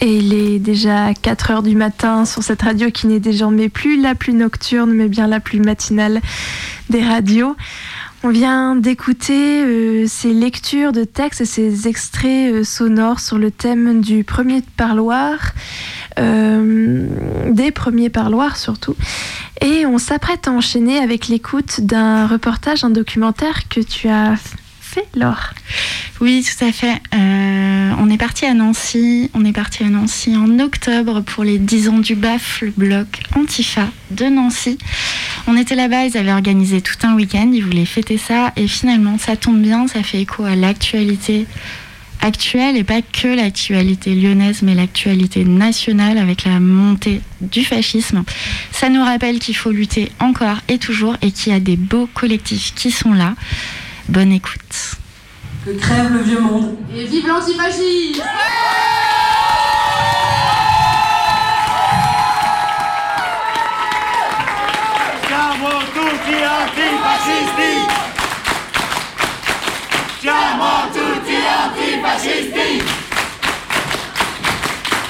Et il est déjà 4 heures du matin sur cette radio qui n'est désormais plus la plus nocturne, mais bien la plus matinale des radios. On vient d'écouter euh, ces lectures de textes et ces extraits euh, sonores sur le thème du premier parloir, euh, des premiers parloirs surtout. Et on s'apprête à enchaîner avec l'écoute d'un reportage, un documentaire que tu as Laure? Oui, tout à fait. on est parti à Nancy. On est parti à Nancy en octobre pour les 10 ans du BAF, le bloc Antifa de Nancy. On était là-bas, ils avaient organisé tout un week-end, ils voulaient fêter ça, et finalement, ça tombe bien, ça fait écho à l'actualité actuelle, et pas que l'actualité lyonnaise, mais l'actualité nationale avec la montée du fascisme. Ça nous rappelle qu'il faut lutter encore et toujours, et qu'il y a des beaux collectifs qui sont là. Bonne écoute. Que crève le vieux monde. Et vive l'antifascisme tutti antifascisti! Siamo tutti antifascisti!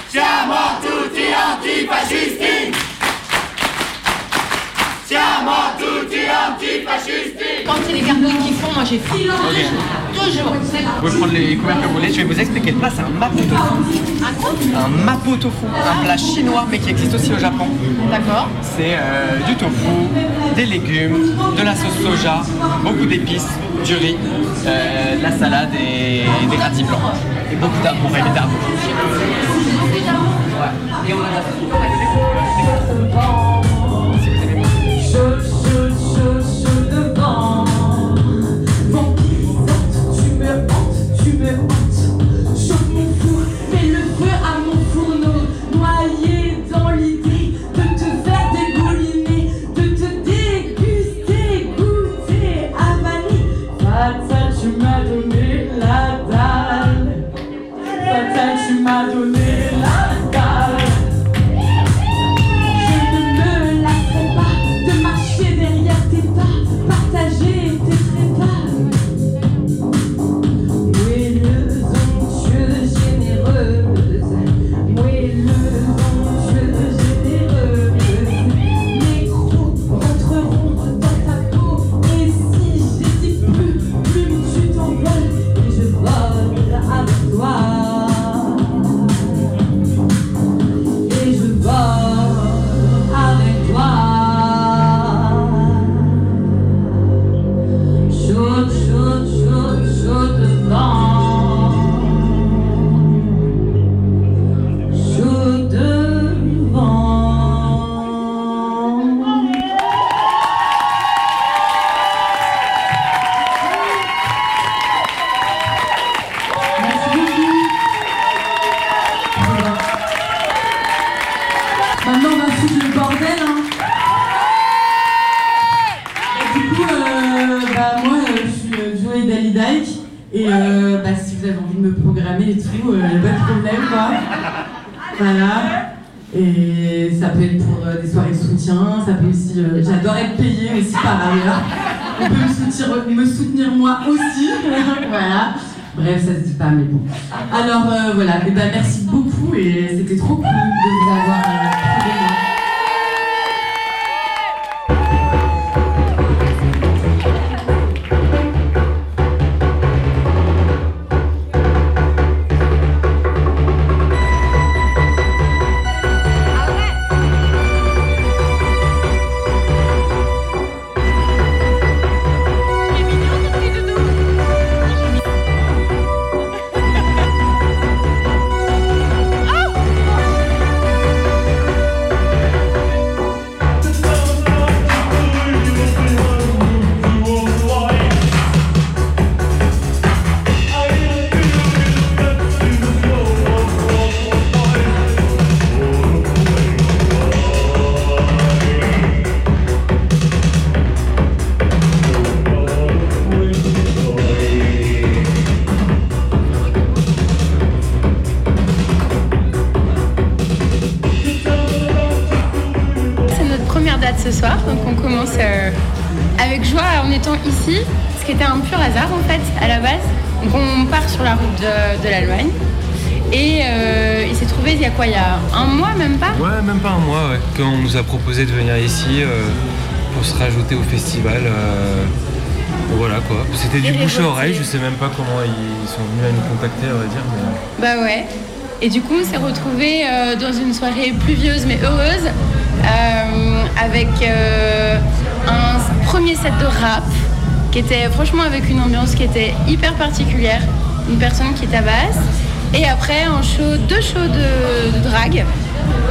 Siamo tutti antifascisti! Siamo tutti antifascisti! Quand c'est les cartons qui font, moi j'ai toujours. Vous pouvez prendre les couverts que vous voulez. Je vais vous expliquer le plat. C'est un mapo tofu. Un quoi Un mapo tofu, un plat chinois mais qui existe aussi au Japon. D'accord. C'est euh, du tofu, des légumes, de la sauce soja, beaucoup d'épices, du riz, euh, de la salade et des radis blancs. Et beaucoup d'amour. Et on a la euh, Joey Dalidaïk. Et euh, bah, si vous avez envie de me programmer et tout, il n'y a pas de problème, quoi. Voilà. Et ça peut être pour euh, des soirées de soutien, ça peut aussi. euh, J'adore être payée aussi par ailleurs. On peut me soutenir, me soutenir moi aussi. voilà. Bref, ça se dit pas, mais bon. Alors euh, voilà, et ben, merci beaucoup et c'était trop cool de vous avoir de, de l'Allemagne et euh, il s'est trouvé il y a quoi Il y a un mois, même pas? Ouais, même pas un mois, ouais. Quand on nous a proposé de venir ici euh, pour se rajouter au festival. euh, voilà quoi. C'était du bouche à oreille, je sais même pas comment ils sont venus à nous contacter, à vrai dire. Mais... Bah ouais. Et du coup, on s'est retrouvés dans une soirée pluvieuse mais heureuse avec un premier set de rap qui était franchement avec une ambiance qui était hyper particulière, une personne qui tabasse et après un show, deux shows de, drague.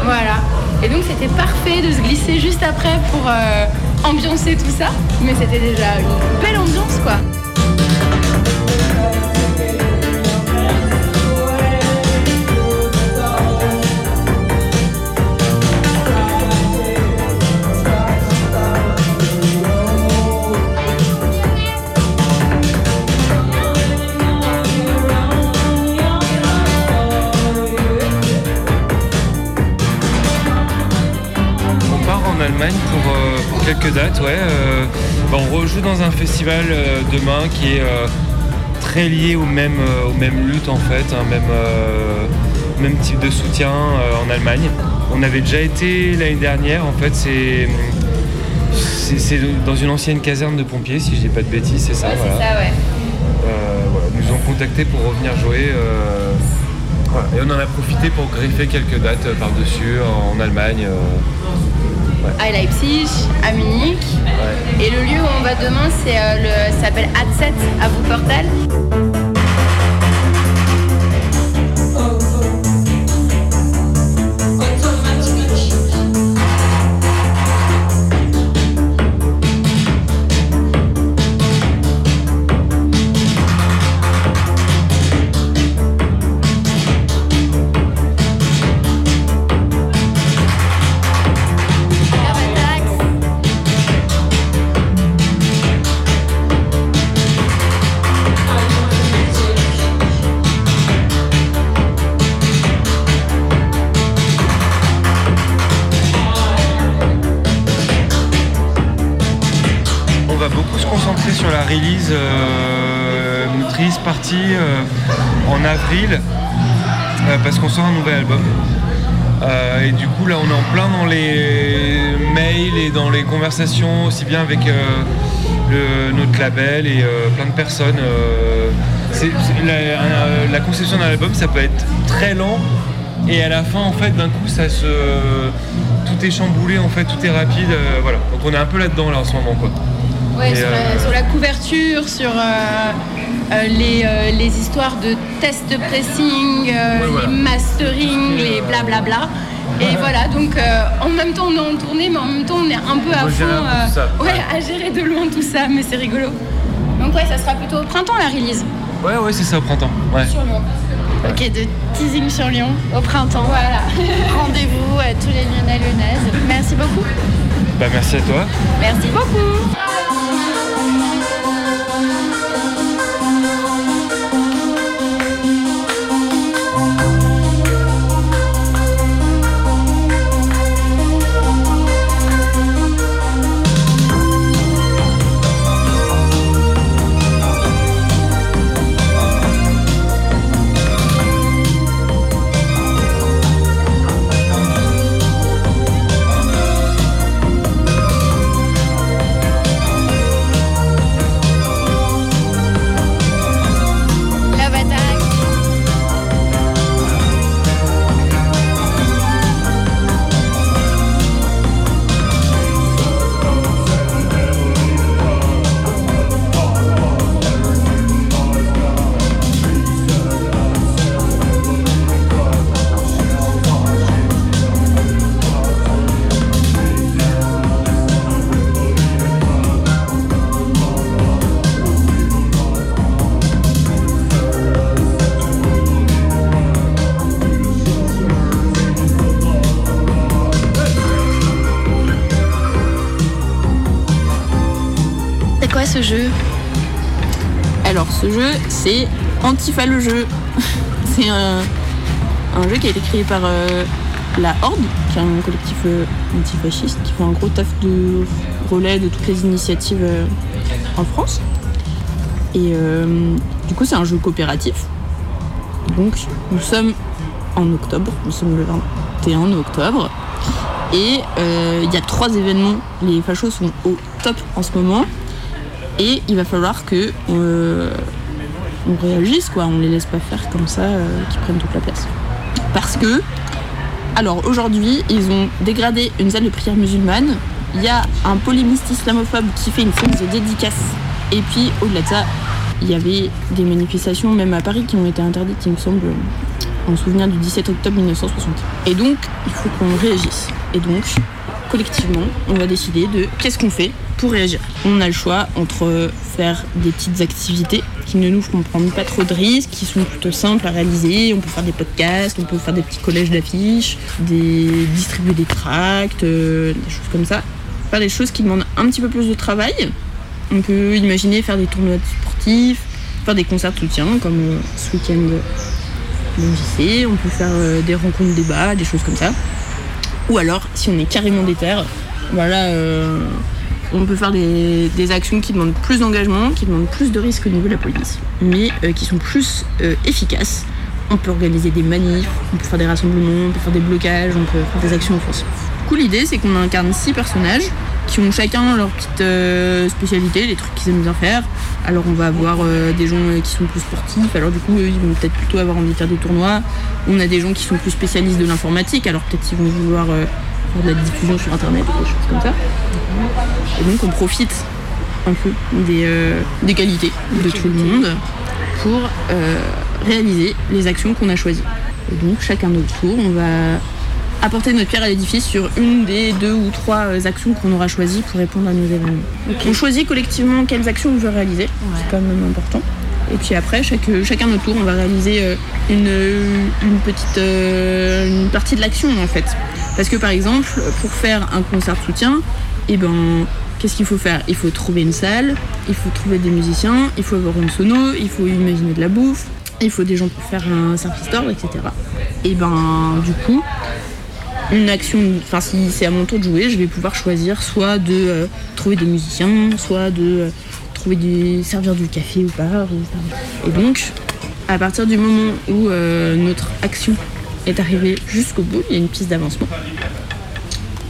Voilà. Et donc c'était parfait de se glisser juste après pour euh, ambiancer tout ça, mais c'était déjà une belle ambiance quoi. Quelques dates, ouais. euh, bah, on rejoue dans un festival euh, demain qui est euh, très lié au même, euh, aux mêmes luttes en fait, un même, euh, même type de soutien euh, en Allemagne. On avait déjà été l'année dernière, en fait, c'est. Dans une ancienne caserne de pompiers, si je dis pas de bêtises, c'est ça. Ouais, voilà. c'est ça, ouais. Euh, voilà, ils nous ont contactés pour revenir jouer. voilà. Et on en a profité pour greffer quelques dates par-dessus en Allemagne. À Leipzig, à Munich. ouais. Et le lieu où on va demain, c'est euh, le, s'appelle Adset à Wuppertal. Conversations aussi bien avec euh, le- notre label et euh, plein de personnes. euh, c'est- c'est- la, un- la conception d'un album ça peut être très lent et à la fin en fait d'un coup ça se tout est chamboulé en fait tout est rapide euh, voilà donc on est un peu là dedans là en ce moment quoi. Ouais, sur, la, sur la couverture, sur euh, euh, les, euh, les histoires de tests de pressing, euh, Ouais, voilà. les mastering, Et, les blablabla. Voilà, donc euh, en même temps on est en tournée, mais en même temps on est un peu à fond ça, ouais, ouais. à gérer de loin tout ça, mais c'est rigolo. Donc ouais, ça sera plutôt au printemps la release Ouais ouais c'est ça au printemps. Ouais. sur Lyon. Ok, de teasing sur Lyon au printemps. Voilà. Rendez-vous à tous les Lyonnais lyonnaises. Merci beaucoup. Bah merci à toi. Merci beaucoup. C'est Antifa le jeu. c'est un, jeu qui a été créé par euh, la Horde, qui est un collectif euh, antifasciste, qui fait un gros taf de relais de toutes les initiatives euh, en France. Et du coup, c'est un jeu coopératif. Donc, nous sommes en octobre. Nous sommes le 21 octobre. Et il y a trois événements. Les fachos sont au top en ce moment. Et il va falloir que on réagisse, quoi. On les laisse pas faire comme ça, euh, qu'ils prennent toute la place. Parce que, alors aujourd'hui, ils ont dégradé une salle de prière musulmane. Il y a un polémiste islamophobe qui fait une séance de dédicace. Et puis, au-delà de ça, il y avait des manifestations, même à Paris, qui ont été interdites, il me semble, en souvenir du 17 octobre 1960. Et donc, il faut qu'on réagisse. Et donc, collectivement, on va décider de qu'est-ce qu'on fait réagir. On a le choix entre faire des petites activités qui ne nous feront prendre pas trop de risques, qui sont plutôt simples à réaliser. On peut faire des podcasts, on peut faire des petits collèges d'affiches, distribuer des tracts, euh, des choses comme ça. Faire des choses qui demandent un petit peu plus de travail. On peut imaginer faire des tournois sportifs, faire des concerts de soutien comme euh, ce week-end on peut faire euh, des rencontres débats, des choses comme ça. Ou alors, si on est carrément déter, voilà, on peut faire des, actions qui demandent plus d'engagement, qui demandent plus de risques au niveau de la police, mais euh, qui sont plus euh, efficaces. On peut organiser des manifs, on peut faire des rassemblements, on peut faire des blocages, on peut faire des actions offensives. Du coup, l'idée, c'est qu'on incarne six personnages qui ont chacun leur petite euh, spécialité, les trucs qu'ils aiment bien faire. Alors on va avoir des gens qui sont plus sportifs, alors du coup eux, ils vont peut-être plutôt avoir envie de faire des tournois. On a des gens qui sont plus spécialistes de l'informatique, alors peut-être qu'ils vont vouloir de la diffusion sur internet ou des choses comme ça. Et donc on profite un peu des, euh, des qualités de tout le monde pour euh, réaliser les actions qu'on a choisies. Et donc chacun notre tour, on va apporter notre pierre à l'édifice sur une des deux ou trois euh, actions qu'on aura choisies pour répondre à nos événements. On choisit collectivement quelles actions on veut réaliser, c'est quand même important. Et puis après, chaque, chacun notre tour, on va réaliser une, une petite une partie de l'action en fait. Parce que par exemple, pour faire un concert soutien, eh ben, qu'est-ce qu'il faut faire? Il faut trouver une salle, il faut trouver des musiciens, il faut avoir une sono, il faut imaginer de la bouffe, il faut des gens pour faire un service d'ordre, etc. Et ben, du coup, une action, enfin si c'est à mon tour de jouer, je vais pouvoir choisir soit de euh, trouver des musiciens, soit de euh, trouver des servir du café ou- Et donc, à partir du moment où euh, notre action est arrivée jusqu'au bout, il y a une piste d'avancement.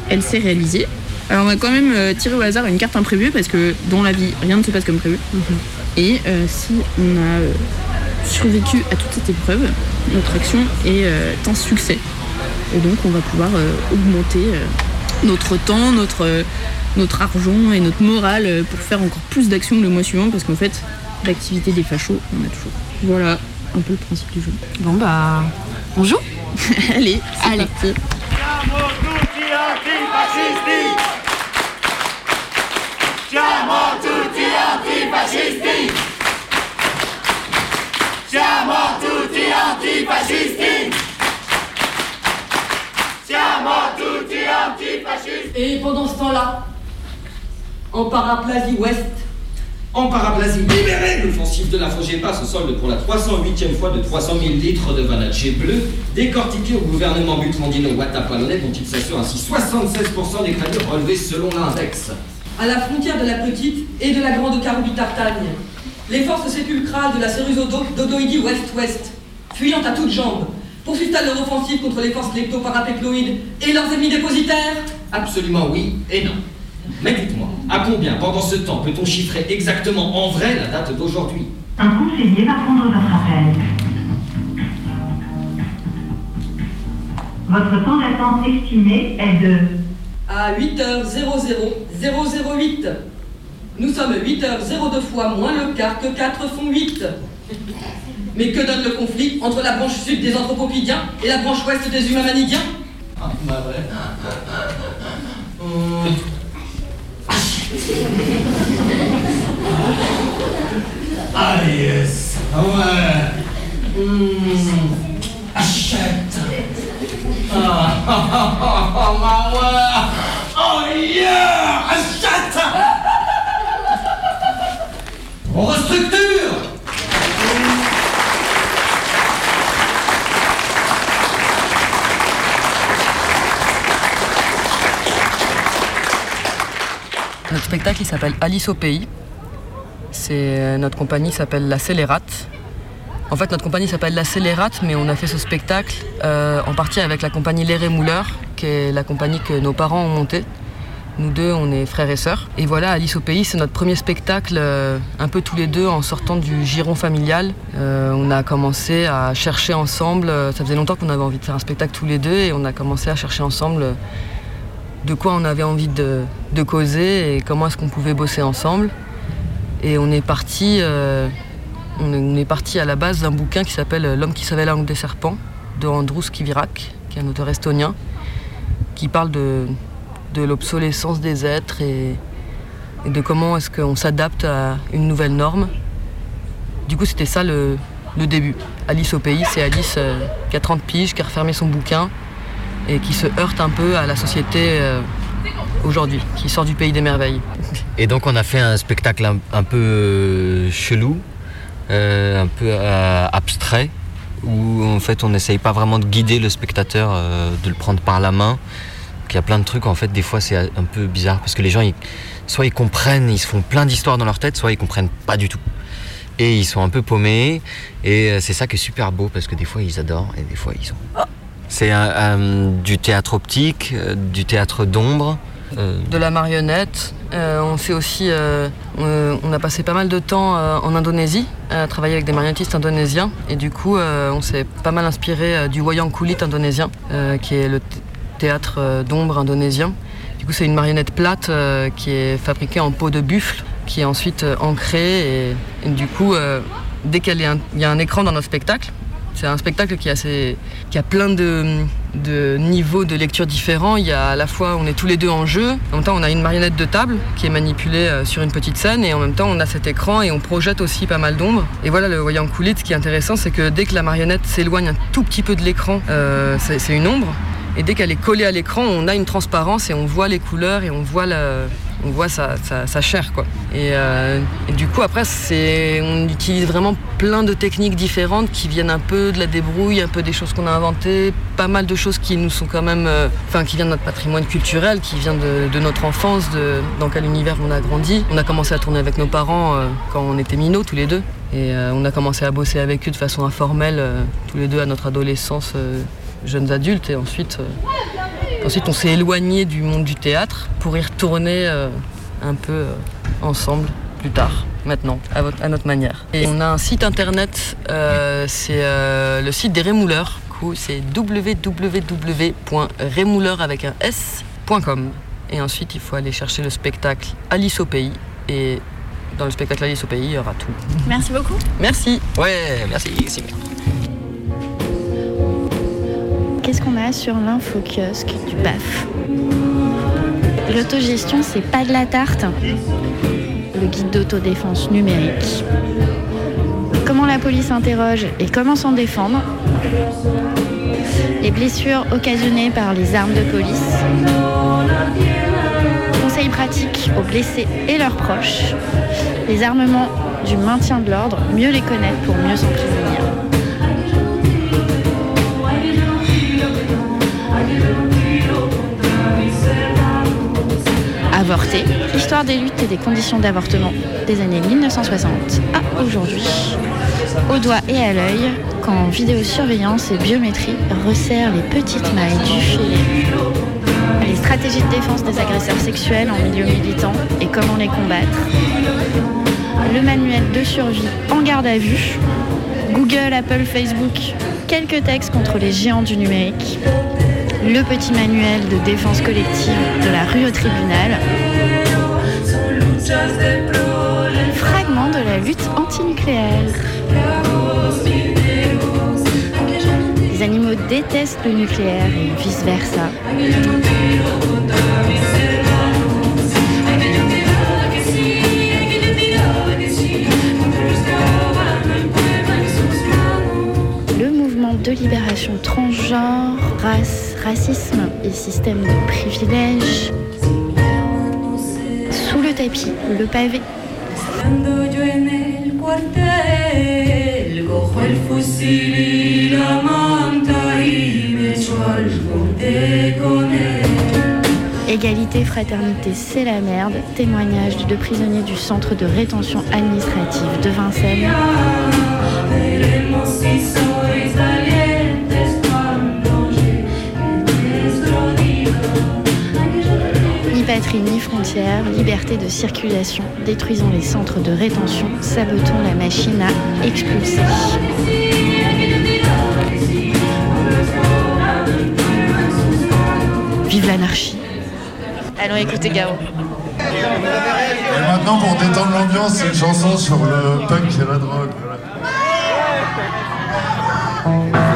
Elle s'est réalisée. Alors on va quand même euh, tirer au hasard une carte imprévue parce que dans la vie, rien ne se passe comme prévu. Et euh, si on a euh, survécu à toute cette épreuve, notre action est euh, un succès. Et donc on va pouvoir augmenter notre temps, notre, notre argent et notre morale pour faire encore plus d'actions le mois suivant parce qu'en fait, l'activité des fachos, on a toujours. Voilà un peu le principe du jeu. Bon bah, on joue Allez, c'est Allez. parti. Siamo tutti antifascisti! Siamo tutti antifascisti! Siamo tutti antifascisti! Siamo tutti antifascisti! Et pendant ce temps-là, en paraplasie ouest, En paraplasie libérée, l'offensive de la Fogepa se solde pour la 308e fois de 300 000 litres de vanadje bleu, décortiqué au gouvernement butrandino Ouattara-Polonais dont il s'assure ainsi 76% des crédits relevés selon l'index. à la frontière de la petite et de la grande Caroubi-Tartagne, les forces sépulcrales de la Céruso Dodoidi Ouest-Ouest, fuyant à toutes jambes, poursuivent-elles leur offensive contre les forces leptoparapécloïdes et leurs ennemis dépositaires? Absolument oui et non. Mais dites-moi, à combien pendant ce temps peut-on chiffrer exactement en vrai la date d'aujourd'hui? Un conseiller va prendre votre appel. Votre temps d'attente estimé est de à 8h00 008. Nous sommes 8h02 fois moins le quart que 4 font 8. Mais que donne le conflit entre la branche sud des anthropopidiens et la branche ouest des humamanidiens Ah, bah ouais. Ah yes Ouais Mmh. Achète Ah. Ah ah ah ma ouais Oh yeah Achète On restructure Notre spectacle il s'appelle Alice au pays. C'est notre compagnie s'appelle la Scélérate. En fait, notre compagnie s'appelle La Scélérate, mais on a fait ce spectacle euh, en partie avec la compagnie Les Rémouleurs, qui est la compagnie que nos parents ont montée. Nous deux, on est frères et sœurs. Et voilà, Alice au pays, c'est notre premier spectacle, euh, un peu tous les deux en sortant du giron familial. Euh, on a commencé à chercher ensemble, euh, ça faisait longtemps qu'on avait envie de faire un spectacle tous les deux, et on a commencé à chercher ensemble euh, de quoi on avait envie de, causer et comment est-ce qu'on pouvait bosser ensemble. Et on est parti, euh, on est, parti à la base d'un bouquin qui s'appelle L'homme qui savait la langue des serpents de Andrus Kivirak, qui est un auteur estonien, qui parle de, l'obsolescence des êtres et, de comment est-ce qu'on s'adapte à une nouvelle norme. Du coup, c'était ça le, le début. Alice au pays, c'est Alice euh, qui a 30 piges, qui a refermé son bouquin et qui se heurte un peu à la société euh, aujourd'hui, qui sort du pays des merveilles. Et donc on a fait un spectacle un, peu euh, chelou, euh, un peu euh, abstrait, où en fait on n'essaye pas vraiment de guider le spectateur, euh, de le prendre par la main. Il y a plein de trucs, en fait des fois c'est un peu bizarre, parce que les gens, soit ils comprennent, ils se font plein d'histoires dans leur tête, soit ils comprennent pas du tout. Et ils sont un peu paumés, et euh, c'est ça qui est super beau, parce que des fois ils adorent, et des fois ils sont... C'est du théâtre optique, euh, du théâtre d'ombre. euh, de la marionnette. Euh, on aussi, on, a passé pas mal de temps en Indonésie, à travailler avec des marionnettistes indonésiens. Et du coup, on s'est pas mal inspiré du wayang kulit indonésien, qui est le th- théâtre d'ombre indonésien. Du coup, c'est une marionnette plate qui est fabriquée en peau de buffle, qui est ensuite ancrée. Et, du coup, dès qu'il y a un écran dans notre spectacle, c'est un spectacle qui a, plein de, niveaux de lecture différents. Il y a à la fois, on est tous les deux en jeu. En même temps, on a une marionnette de table qui est manipulée euh, sur une petite scène. Et en même temps, on a cet écran et on projette aussi pas mal d'ombres. Et voilà, le voyant coulit, ce qui est intéressant, c'est que dès que la marionnette s'éloigne un tout petit peu de l'écran, euh, c'est une ombre. Et dès qu'elle est collée à l'écran, on a une transparence et on voit les couleurs et on voit, la- on voit sa, sa- sa chair. Quoi. Et, euh, et du coup, après, c'est- on utilise vraiment plein de techniques différentes qui viennent un peu de la débrouille, un peu des choses qu'on a inventées, pas mal de choses qui nous sont quand même, euh, enfin, qui viennent de notre patrimoine culturel, qui vient de, notre enfance, de, dans quel univers on a grandi. On a commencé à tourner avec nos parents euh, quand on était minots tous les deux. Et on a commencé à bosser avec eux de façon informelle, tous les deux à notre adolescence, jeunes adultes. Et ensuite, ensuite on s'est éloigné du monde du théâtre pour y retourner euh, un peu euh, ensemble plus tard, maintenant, à, votre- à notre manière. Et on a un site internet, euh, c'est euh, le site des Rémouleurs. Du coup, C'est www.rémouleur avec un s.com. Et ensuite, il faut aller chercher le spectacle Alice au pays. Et dans le spectacle Alice au pays, il y aura tout. Merci beaucoup. Merci. Ouais, merci. c'est bien. Qu'est-ce qu'on a sur l'info-kiosque du BAF L'autogestion, c'est pas de la tarte. Le guide d'autodéfense numérique. Comment la police interroge et comment s'en défendre. Les blessures occasionnées par les armes de police. Conseils pratiques aux blessés et leurs proches. Les armements du maintien de l'ordre, mieux les connaître pour mieux s'en prévenir. Avorter, histoire des luttes et des conditions d'avortement des années 1960 à aujourd'hui. Au doigt et à l'œil, quand vidéosurveillance et biométrie resserrent les petites mailles du filet. Les stratégies de défense des agresseurs sexuels en milieu militant et comment les combattre. Le manuel de survie en garde à vue. Google, Apple, Facebook, quelques textes contre les géants du numérique. Le petit manuel de défense collective de la rue au tribunal. Fragment de la lutte antinucléaire. Les animaux détestent le nucléaire et vice-versa. Le mouvement de libération transgenre, race, racisme et système de privilèges. Sous le tapis, le pavé. Égalité, fraternité, c'est la merde. Témoignage de deux prisonniers du centre de rétention administrative de Vincennes. Patrie ni frontières, liberté de circulation. Détruisons les centres de rétention, sabotons la machine à expulser. Vive l'anarchie. Allons écouter Garo. Et maintenant, pour détendre l'ambiance, c'est une chanson sur le punk et la drogue. voilà.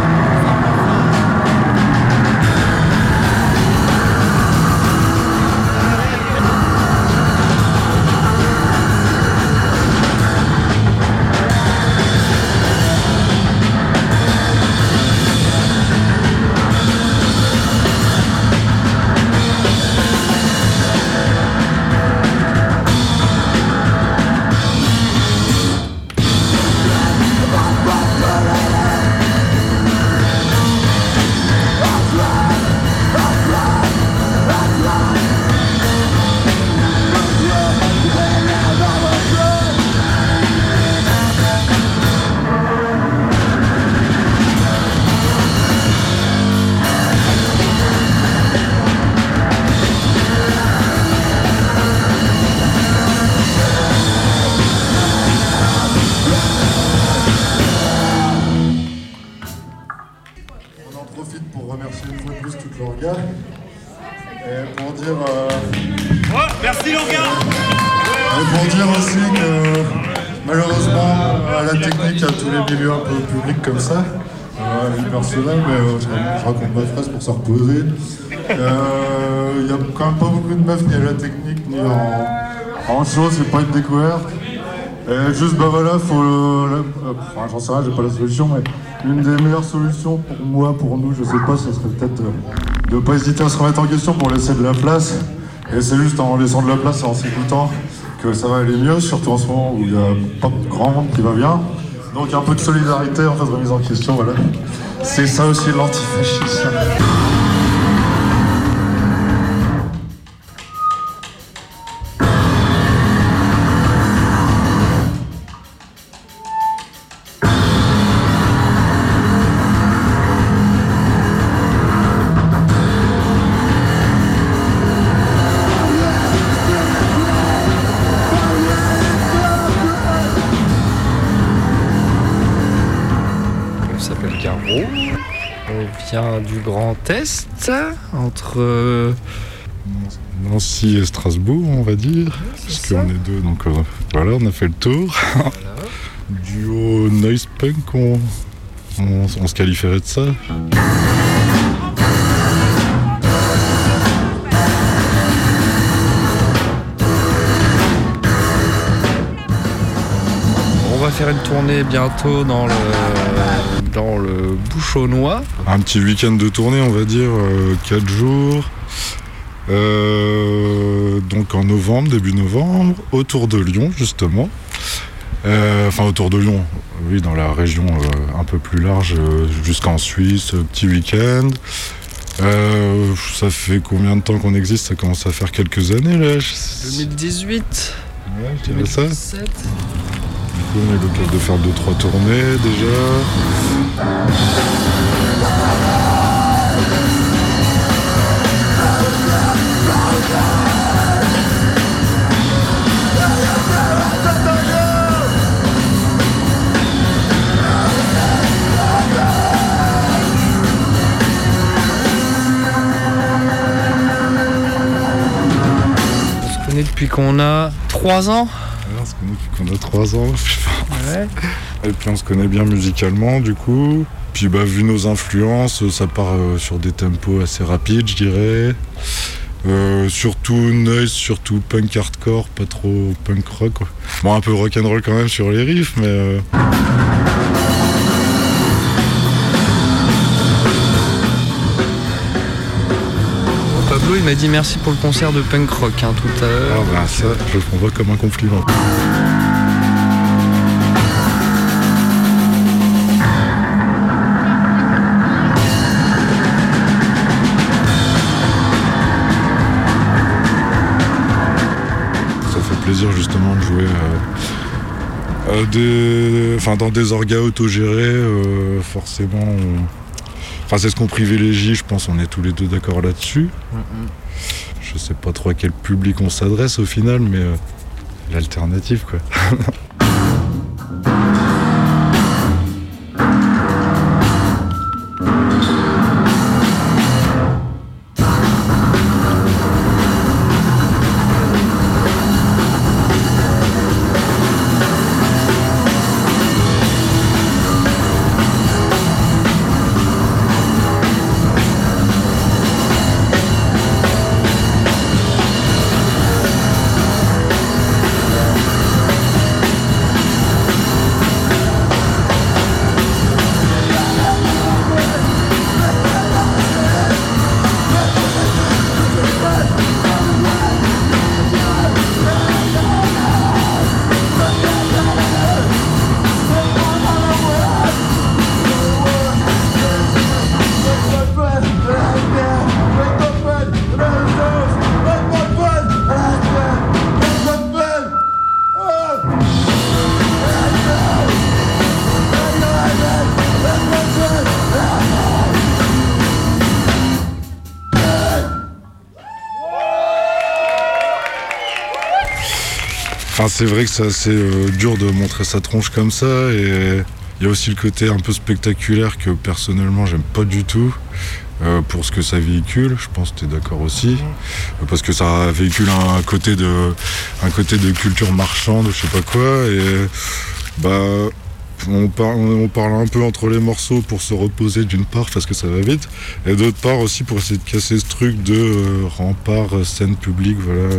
Pour se reposer. Euh, Il y a quand même pas beaucoup de meufs ni à la technique ni en, en show, c'est pas une découverte. Juste, bah voilà, faut. le- euh, enfin, j'en sais rien, j'ai pas la solution, mais une des meilleures solutions pour moi, pour nous, je sais pas, ce serait peut-être euh, de pas hésiter à se remettre en question pour laisser de la place. Et c'est juste en laissant de la place et en s'écoutant que ça va aller mieux, surtout en ce moment où il y a pas grand monde qui va bien. Donc un peu de solidarité, en fait, remise en question, voilà. C'est ça aussi l'antifascisme. Est, entre euh, Nancy et Strasbourg, on va dire. Parce qu'on est deux, donc euh, voilà, on a fait le tour. Duo noise punk, on, on- on se qualifierait de ça? Faire une tournée bientôt dans le, dans le Bouchonnois. Un petit week-end de tournée, on va dire, 4 jours. Euh, donc en novembre, début novembre, autour de Lyon, justement. Euh, enfin, autour de Lyon, oui, dans la région euh, un peu plus large, euh, jusqu'en Suisse, euh, petit week-end. Euh, ça fait combien de temps qu'on existe? Ça commence à faire quelques années là. je- 2018. je dirais ça. 2017. Du coup, on a l'occasion de faire deux trois tournées déjà. On se connaît depuis qu'on a 3 ans. On se connaît depuis qu'on a 3 ans. Ouais. Et puis on se connaît bien musicalement du coup. Puis bah vu nos influences, ça part euh, sur des tempos assez rapides je dirais. Euh, surtout noise, surtout punk hardcore, pas trop punk rock. quoi. Bon un peu rock'n'roll quand même sur les riffs mais... euh, m'a dit merci pour le concert de punk rock hein, tout à l'heure. Ah bah ça, je le prends pas comme un compliment. Ça fait plaisir justement de jouer euh, des- enfin, dans des orgas autogérés, euh, forcément, enfin, c'est ce qu'on privilégie, je pense, on est tous les deux d'accord là-dessus. Je sais pas trop à quel public on s'adresse au final, mais euh, l'alternative, quoi. c'est vrai que c'est assez euh, dur de montrer sa tronche comme ça et il y a aussi le côté un peu spectaculaire que personnellement j'aime pas du tout euh, pour ce que ça véhicule. Je pense que tu es d'accord aussi Euh, parce que ça véhicule un côté de un côté de culture marchande, je sais pas quoi et bah on parle, un peu entre les morceaux pour se reposer d'une part parce que ça va vite et d'autre part aussi pour essayer de casser ce truc de rempart, scène publique, voilà.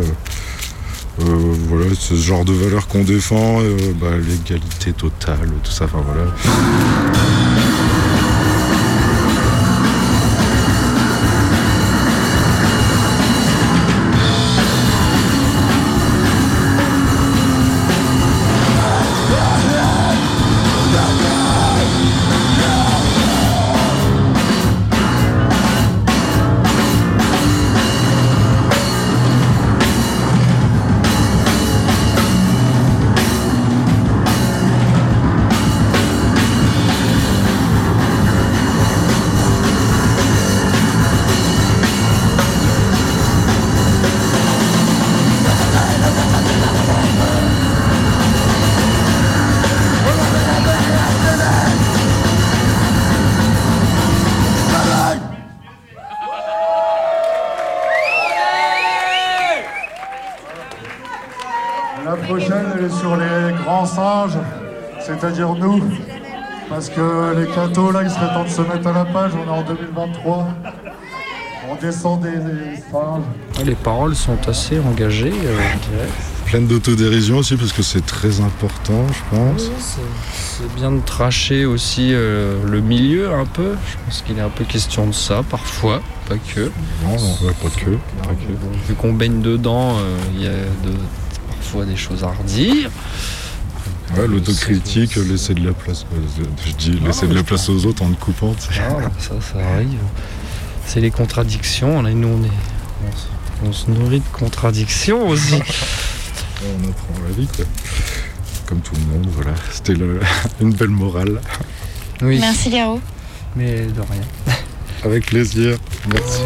Euh, voilà, ce genre de valeur qu'on défend, euh, bah, l'égalité totale, tout ça, enfin voilà. C'est-à-dire nous. Parce que les cathos, là, il serait temps de se mettre à la page, on est en 2023. On descend des, des singes. Ah, Les paroles sont assez engagées, euh, je dirais. Pleine d'autodérision aussi parce que c'est très important, je pense. Oui, c'est- bien de tracher aussi euh, le milieu un peu. Je pense qu'il est un peu question de ça parfois, pas que. Non, non, ouais, pas que. pas que. Bon, vu qu'on baigne dedans, euh, il y a de- parfois des choses à redire. Ouais, l'autocritique, laisser de la place. Je dis laisser de la place aux autres en te coupant. Ah, ça, ça arrive. C'est les contradictions. Là, nous, on, est, on, se- on se nourrit de contradictions aussi. On apprend la vie, quoi. Comme tout le monde, voilà. C'était le- une belle morale. Oui. Merci Garo. Mais de rien. Avec plaisir. Merci.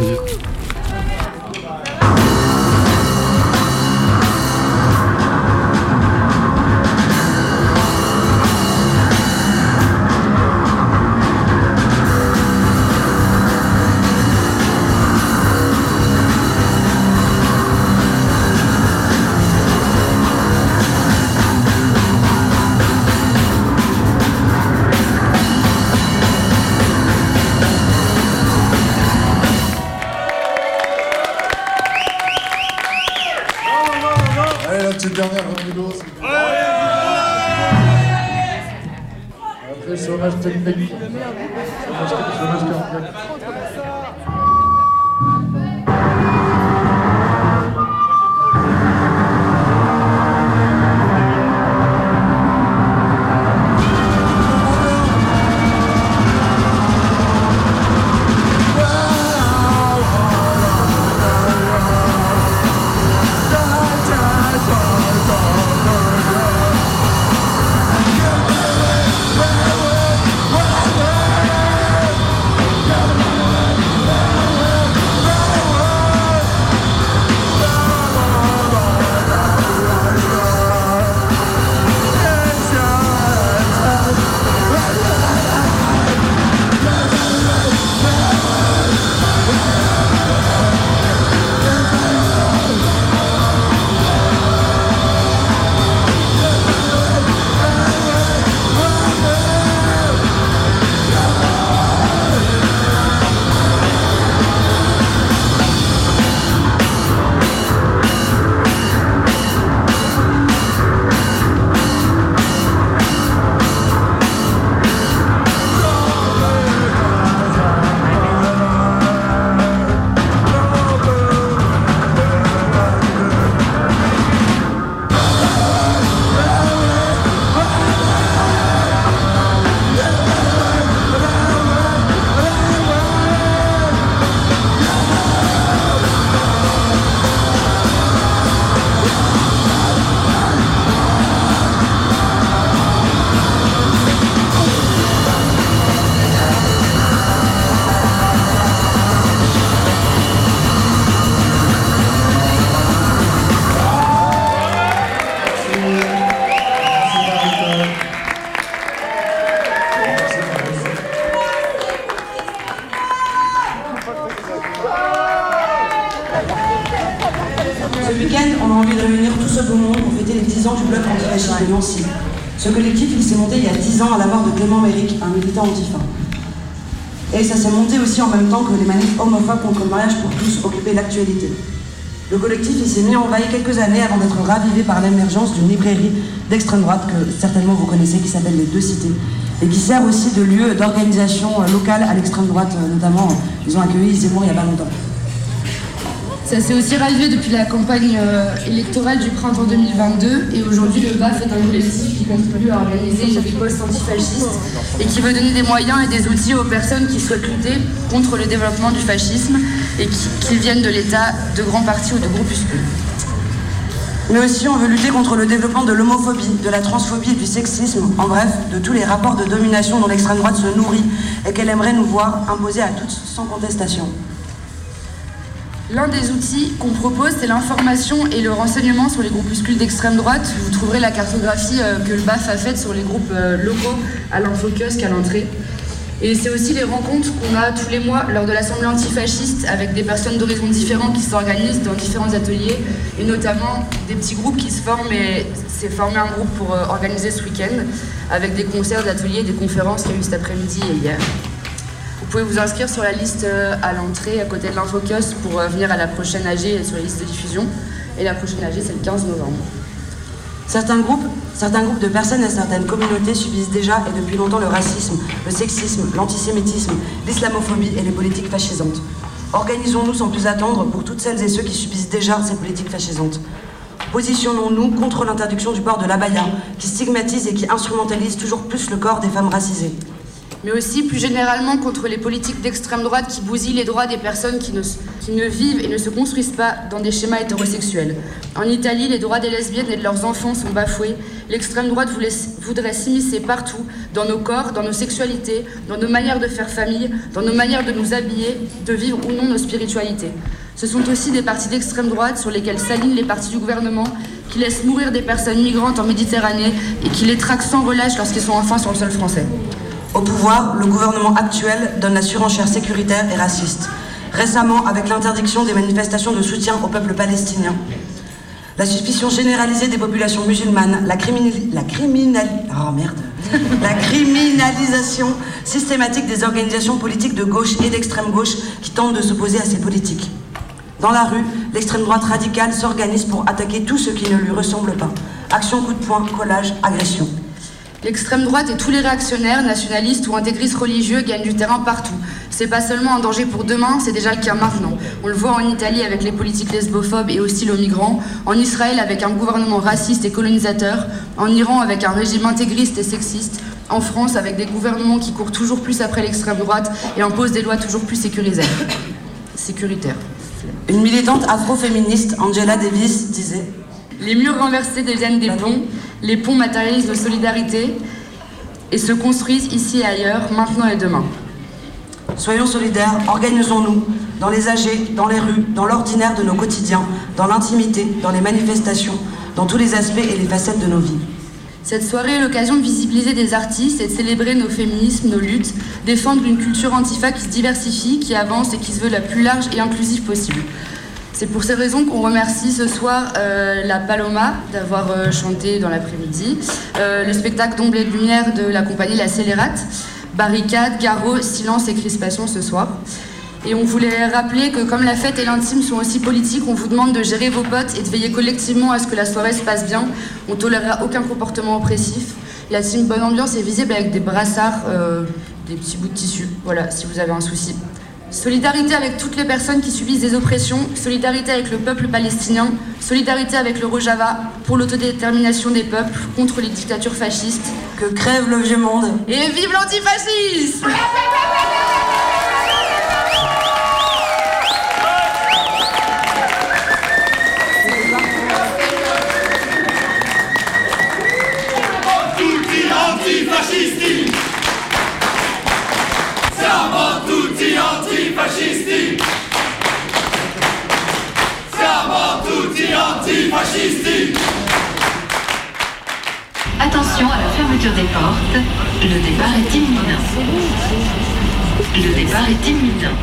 En même temps que les manifs homophobes contre le mariage pour tous occupaient l'actualité. Le collectif s'est mis en quelques années avant d'être ravivé par l'émergence d'une librairie d'extrême droite que certainement vous connaissez qui s'appelle Les Deux Cités et qui sert aussi de lieu d'organisation euh, locale à l'extrême droite, euh, notamment ils ont accueilli Zemmour il n'y a pas longtemps. Ça s'est aussi ravivé depuis la campagne euh, électorale du printemps 2022 et aujourd'hui le BAF est un collectif qui contribue à organiser une riposte antifasciste et qui veut donner des moyens et des outils aux personnes qui souhaitent lutter contre le développement du fascisme et qui, qui viennent de l'État, de grands partis ou de groupuscules. Mais aussi, on veut lutter contre le développement de l'homophobie, de la transphobie et du sexisme, en bref, de tous les rapports de domination dont l'extrême droite se nourrit et qu'elle aimerait nous voir imposer à tous sans contestation. L'un des outils qu'on propose, c'est l'information et le renseignement sur les groupuscules d'extrême droite. Vous trouverez la cartographie euh, que le BAF a faite sur les groupes euh, locaux à l'infokiosque à l'entrée. Et c'est aussi les rencontres qu'on a tous les mois lors de l'Assemblée antifasciste avec des personnes d'horizons différents qui s'organisent dans différents ateliers et notamment des petits groupes qui se forment et c'est formé un groupe pour euh, organiser ce week-end avec des concerts, des ateliers, des conférences qu'il y a eu cet après-midi et hier. Pouvez vous inscrire sur la liste euh, à l'entrée à côté de l'infokiosque pour euh, venir à la prochaine AG et sur la liste de diffusion. Et la prochaine AG c'est le 15 novembre. Certains groupes, certains groupes de personnes et certaines communautés subissent déjà et depuis longtemps le racisme, le sexisme, l'antisémitisme, l'islamophobie et les politiques fascisantes. Organisons-nous sans plus attendre pour toutes celles et ceux qui subissent déjà ces politiques fascisantes. Positionnons-nous contre l'interdiction du port de l'abaya, qui stigmatise et qui instrumentalise toujours plus le corps des femmes racisées. Mais aussi plus généralement contre les politiques d'extrême droite qui bousillent les droits des personnes qui ne, vivent et ne se construisent pas dans des schémas hétérosexuels. En Italie, les droits des lesbiennes et de leurs enfants sont bafoués. L'extrême droite voudrait s'immiscer partout, dans nos corps, dans nos sexualités, dans nos manières de faire famille, dans nos manières de nous habiller, de vivre ou non nos spiritualités. Ce sont aussi des partis d'extrême droite sur lesquels s'alignent les partis du gouvernement qui laissent mourir des personnes migrantes en Méditerranée et qui les traquent sans relâche lorsqu'ils sont enfin sur le sol français. Au pouvoir, le gouvernement actuel donne la surenchère sécuritaire et raciste. Récemment, avec l'interdiction des manifestations de soutien au peuple palestinien. La suspicion généralisée des populations musulmanes, oh, la criminalisation systématique des organisations politiques de gauche et d'extrême gauche qui tentent de s'opposer à ces politiques. Dans la rue, l'extrême droite radicale s'organise pour attaquer tout ce qui ne lui ressemble pas. Action, coup de poing, collage, agression. L'extrême droite et tous les réactionnaires, nationalistes ou intégristes religieux gagnent du terrain partout. C'est pas seulement un danger pour demain, c'est déjà le cas maintenant. On le voit en Italie avec les politiques lesbophobes et hostiles aux migrants, en Israël avec un gouvernement raciste et colonisateur, en Iran avec un régime intégriste et sexiste, en France avec des gouvernements qui courent toujours plus après l'extrême droite et imposent des lois toujours plus sécurisaires. sécuritaires. Une militante afroféministe, Angela Davis, disait Les murs renversés deviennent des ponts, les ponts matérialisent nos solidarités et se construisent ici et ailleurs, maintenant et demain. Soyons solidaires, organisons-nous dans les AG, dans les rues, dans l'ordinaire de nos quotidiens, dans l'intimité, dans les manifestations, dans tous les aspects et les facettes de nos vies. Cette soirée est l'occasion de visibiliser des artistes et de célébrer nos féminismes, nos luttes, défendre une culture antifa qui se diversifie, qui avance et qui se veut la plus large et inclusive possible. C'est pour ces raisons qu'on remercie ce soir euh, la Paloma d'avoir euh, chanté dans l'après-midi, euh, le spectacle d'ombre et de lumière de la compagnie La Scélérate, Barricade, Garot, Silence et Crispation ce soir. Et on voulait rappeler que comme la fête et l'intime sont aussi politiques, on vous demande de gérer vos potes et de veiller collectivement à ce que la soirée se passe bien. On tolérera aucun comportement oppressif. La team Bonne Ambiance est visible avec des brassards, des petits bouts de tissu. Voilà, si vous avez un souci. Solidarité avec toutes les personnes qui subissent des oppressions, solidarité avec le peuple palestinien, solidarité avec le Rojava pour l'autodétermination des peuples, contre les dictatures fascistes. Que crève le vieux monde Et vive l'antifascisme Tutti antifascisti! Siamo Avant tutti antifascisti Attention à la fermeture des portes, le départ est imminent. Le départ est imminent.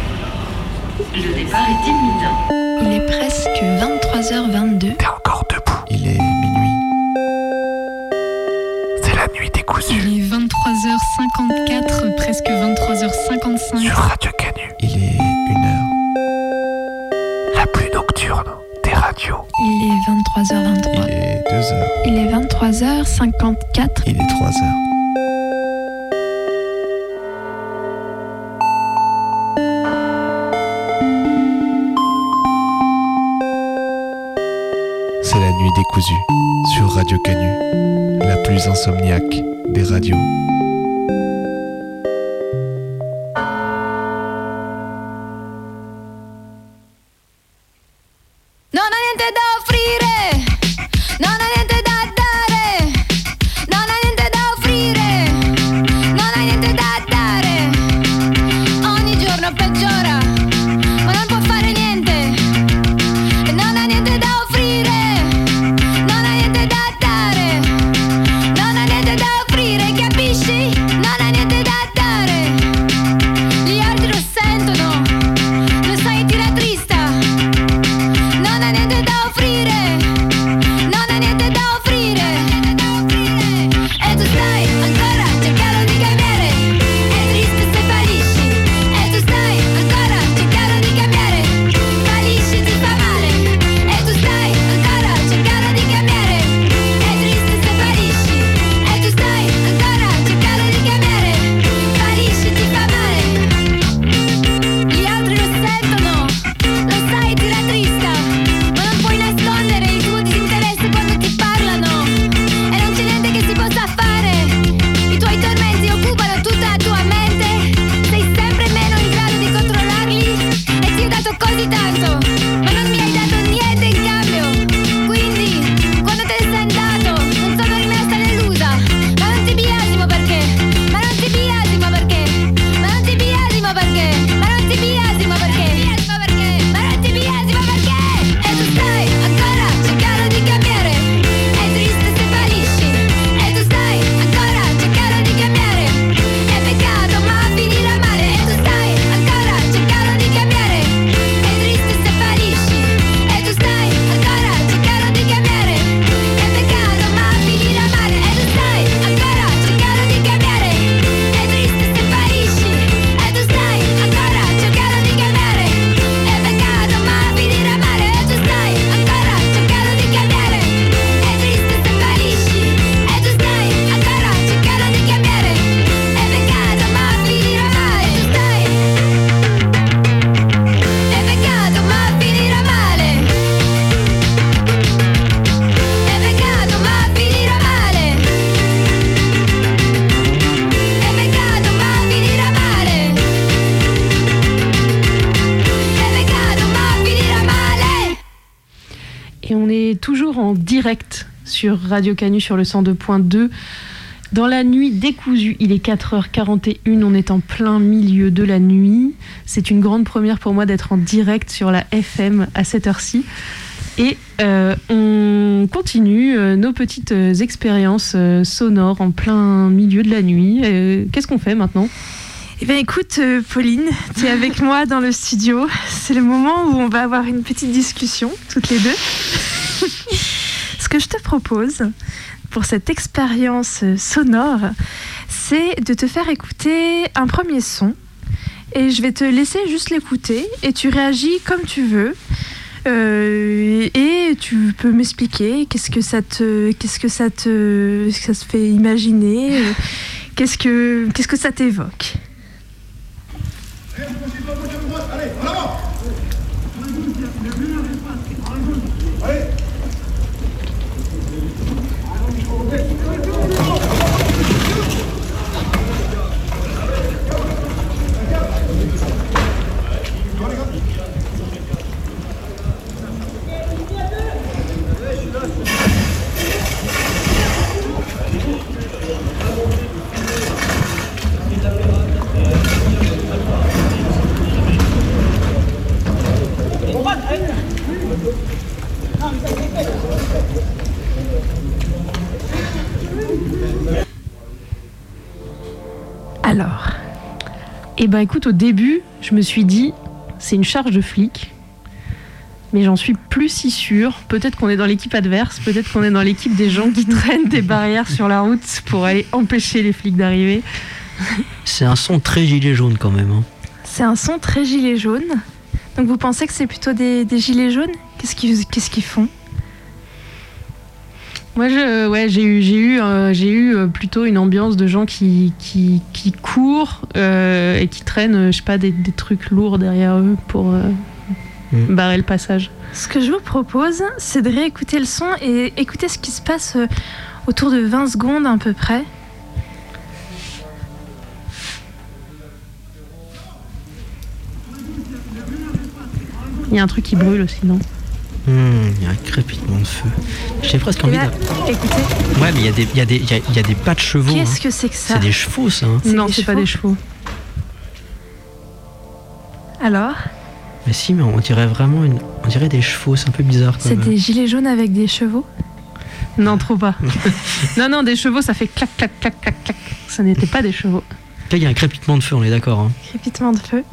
Le départ est imminent. Il est presque 23h22. T'es encore debout. Il est minuit. C'est la nuit décousue. Il est 23h54, presque 23h55. Sur Radio Canu. Il est Il est 23h23. Il est 2h. Il est 23h54. Il est 3h. C'est la nuit décousue sur Radio Canu, la plus insomniaque des radios. Radio Canu sur le 102.2. Dans la nuit décousue, il est 4h41, on est en plein milieu de la nuit. C'est une grande première pour moi d'être en direct sur la FM à cette heure-ci. Et euh, on continue euh, nos petites euh, expériences sonores en plein milieu de la nuit. Qu'est-ce qu'on fait maintenant? Eh bien écoute, Pauline, tu es avec moi dans le studio. C'est le moment où on va avoir une petite discussion, toutes les deux propose pour cette expérience sonore, c'est de te faire écouter un premier son. Et je vais te laisser juste l'écouter et tu réagis comme tu veux. Euh, et tu peux m'expliquer qu'est-ce que ça te, qu'est-ce que ça te, que ça se fait imaginer, qu'est-ce que, qu'est-ce que ça t'évoque? ben écoute, au début, je me suis dit, c'est une charge de flic, mais j'en suis plus si sûre. Peut-être qu'on est dans l'équipe adverse, peut-être qu'on est dans l'équipe des gens qui traînent des barrières sur la route pour aller empêcher les flics d'arriver. C'est un son très gilet jaune quand même. Hein. C'est un son très gilet jaune. Donc vous pensez que c'est plutôt des, gilets jaunes? Qu'est-ce qu'ils font? Moi, je, ouais, j'ai eu, j'ai eu, euh, j'ai eu euh, plutôt une ambiance de gens qui, qui, qui courent euh, et qui traînent, euh, je sais pas, des, des trucs lourds derrière eux pour euh, Mm. barrer le passage. Ce que je vous propose, c'est de réécouter le son et écouter ce qui se passe euh, autour de 20 secondes à peu près. Il y a un truc qui brûle aussi, non? Hmm, Il y a un crépitement de feu. J'ai presque envie là, de... écoutez, Ouais, mais il y, a des- il y, a des- il y a- il y a des pas de chevaux. qu'est-ce hein. que c'est que ça C'est des chevaux, ça. hein. Non, c'est pas des chevaux. Alors, Mais si, mais on dirait vraiment une... On dirait des chevaux, c'est un peu bizarre. c'est des gilets jaunes avec des chevaux? Non, trop pas. non, non, des chevaux, ça fait clac, clac, clac, clac, clac. Ça n'était pas des chevaux. Là, il y a un crépitement de feu, on est d'accord. hein. Crépitement de feu.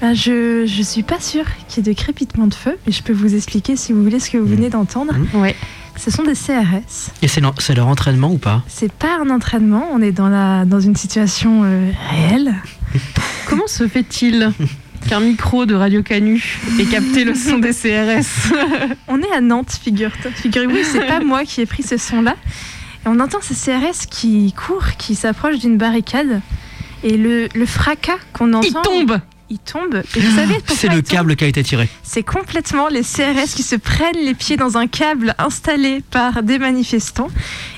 Ben, je, je suis pas sûre qu'il y ait de crépitement de feu, mais je peux vous expliquer si vous voulez ce que vous venez d'entendre. Ouais. Ce sont des CRS. Et c'est leur, c'est leur entraînement ou pas? C'est pas un entraînement, on est dans, la, dans une situation euh, réelle. Comment se fait-il qu'un micro de Radio Canu ait capté le son des CRS On est à Nantes, figure figurez-vous, c'est pas moi qui ai pris ce son-là. Et on entend ces CRS qui courent, qui s'approchent d'une barricade. Et le, le fracas qu'on entend. Il tombe Il tombe. Et vous savez pourquoi C'est le câble qui a été tiré. C'est complètement les CRS qui se prennent les pieds dans un câble installé par des manifestants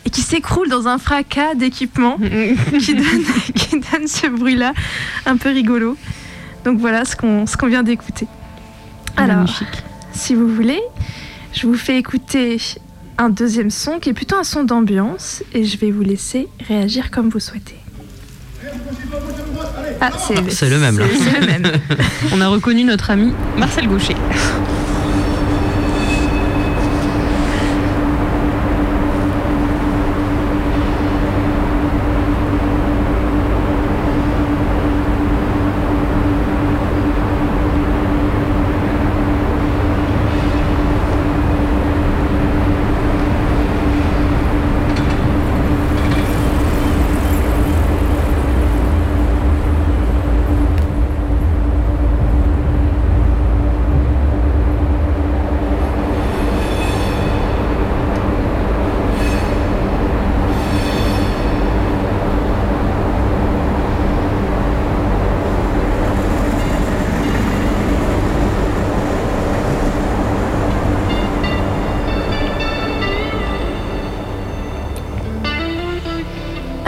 et qui s'écroulent dans un fracas d'équipement qui, donne, qui donne ce bruit-là un peu rigolo. Donc voilà ce qu'on vient d'écouter. Alors, Magnifique. si vous voulez, je vous fais écouter un deuxième son qui est plutôt un son d'ambiance et je vais vous laisser réagir comme vous souhaitez. Ah, c'est c'est le même, C'est le même. On a reconnu notre ami Marcel Gaucher.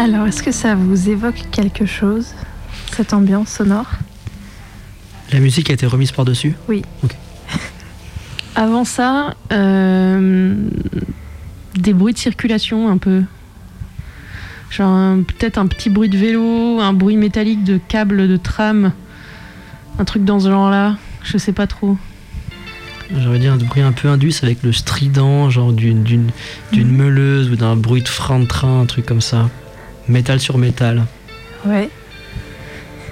Alors, est-ce que ça vous évoque quelque chose, cette ambiance sonore? La musique a été remise par-dessus? Oui. Avant ça, euh, des bruits de circulation un peu. Genre peut-être un petit bruit de vélo, un bruit métallique de câble de tram, un truc dans ce genre-là. Je sais pas trop. J'aurais dit un bruit un peu indus avec le strident, genre d'une, d'une, d'une meuleuse ou d'un bruit de frein de train, un truc comme ça. Métal sur métal. Ouais.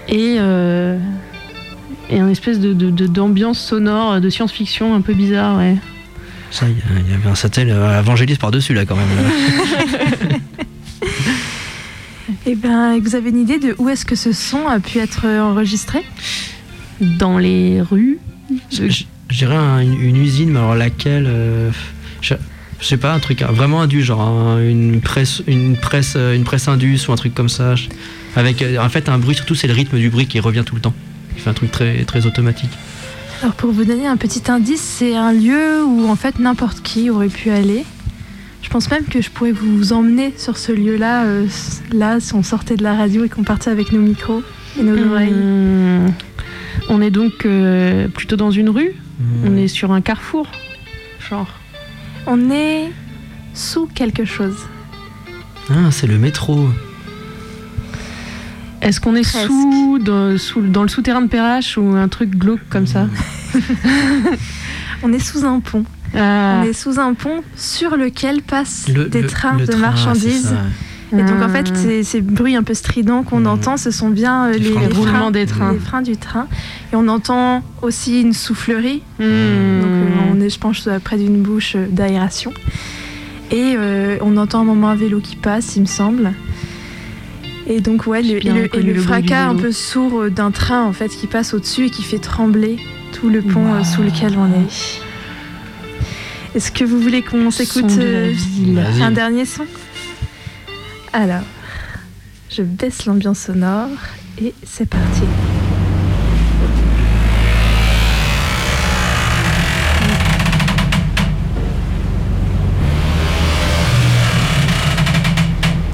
Et, euh, et un espèce de, de- de- d'ambiance sonore de science-fiction un peu bizarre, ouais. Ça, il y, y avait un satellite euh, évangéliste par-dessus là quand même. là. Eh bien, vous avez une idée de où est-ce que ce son a pu être enregistré? Dans les rues? Je je- dirais un- une, une usine, mais alors laquelle euh, je, je sais pas, un truc hein, vraiment indus, genre un- une presse, une presse, euh, une presse indus ou un truc comme ça. Avec euh, en fait un bruit, surtout c'est le rythme du bruit qui revient tout le temps. Il fait un truc très, très automatique. Alors, pour vous donner un petit indice, c'est un lieu où en fait n'importe qui aurait pu aller. Je pense même que je pourrais vous emmener sur ce lieu-là, euh, là, si on sortait de la radio et qu'on partait avec nos micros et nos oreilles. Hum, on est donc euh, plutôt dans une rue? On est sur un carrefour? Genre On est sous quelque chose. Ah, c'est le métro. Est-ce qu'on est sous dans, sous- dans le souterrain de Perrache ou un truc glauque comme ça On est sous un pont. Ah. On est sous un pont sur lequel passent Le- des le- trains le de train, marchandises. Et donc en fait, Hmm. ces, ces bruits un peu stridents qu'on entend, ce sont bien euh, les, freins. les Les roulements des trains. les freins du train. Et on entend aussi une soufflerie. Hmm. Donc euh, on est, je pense, près d'une bouche d'aération. Et euh, on entend un moment un vélo qui passe, il me semble. Et donc ouais, le, et le- et fracas un peu sourd d'un train en fait qui passe au-dessus et qui fait trembler tout le pont sous lequel on est. Est-ce que vous voulez qu'on s'écoute de euh, un dernier son? Alors, je baisse l'ambiance sonore et c'est parti.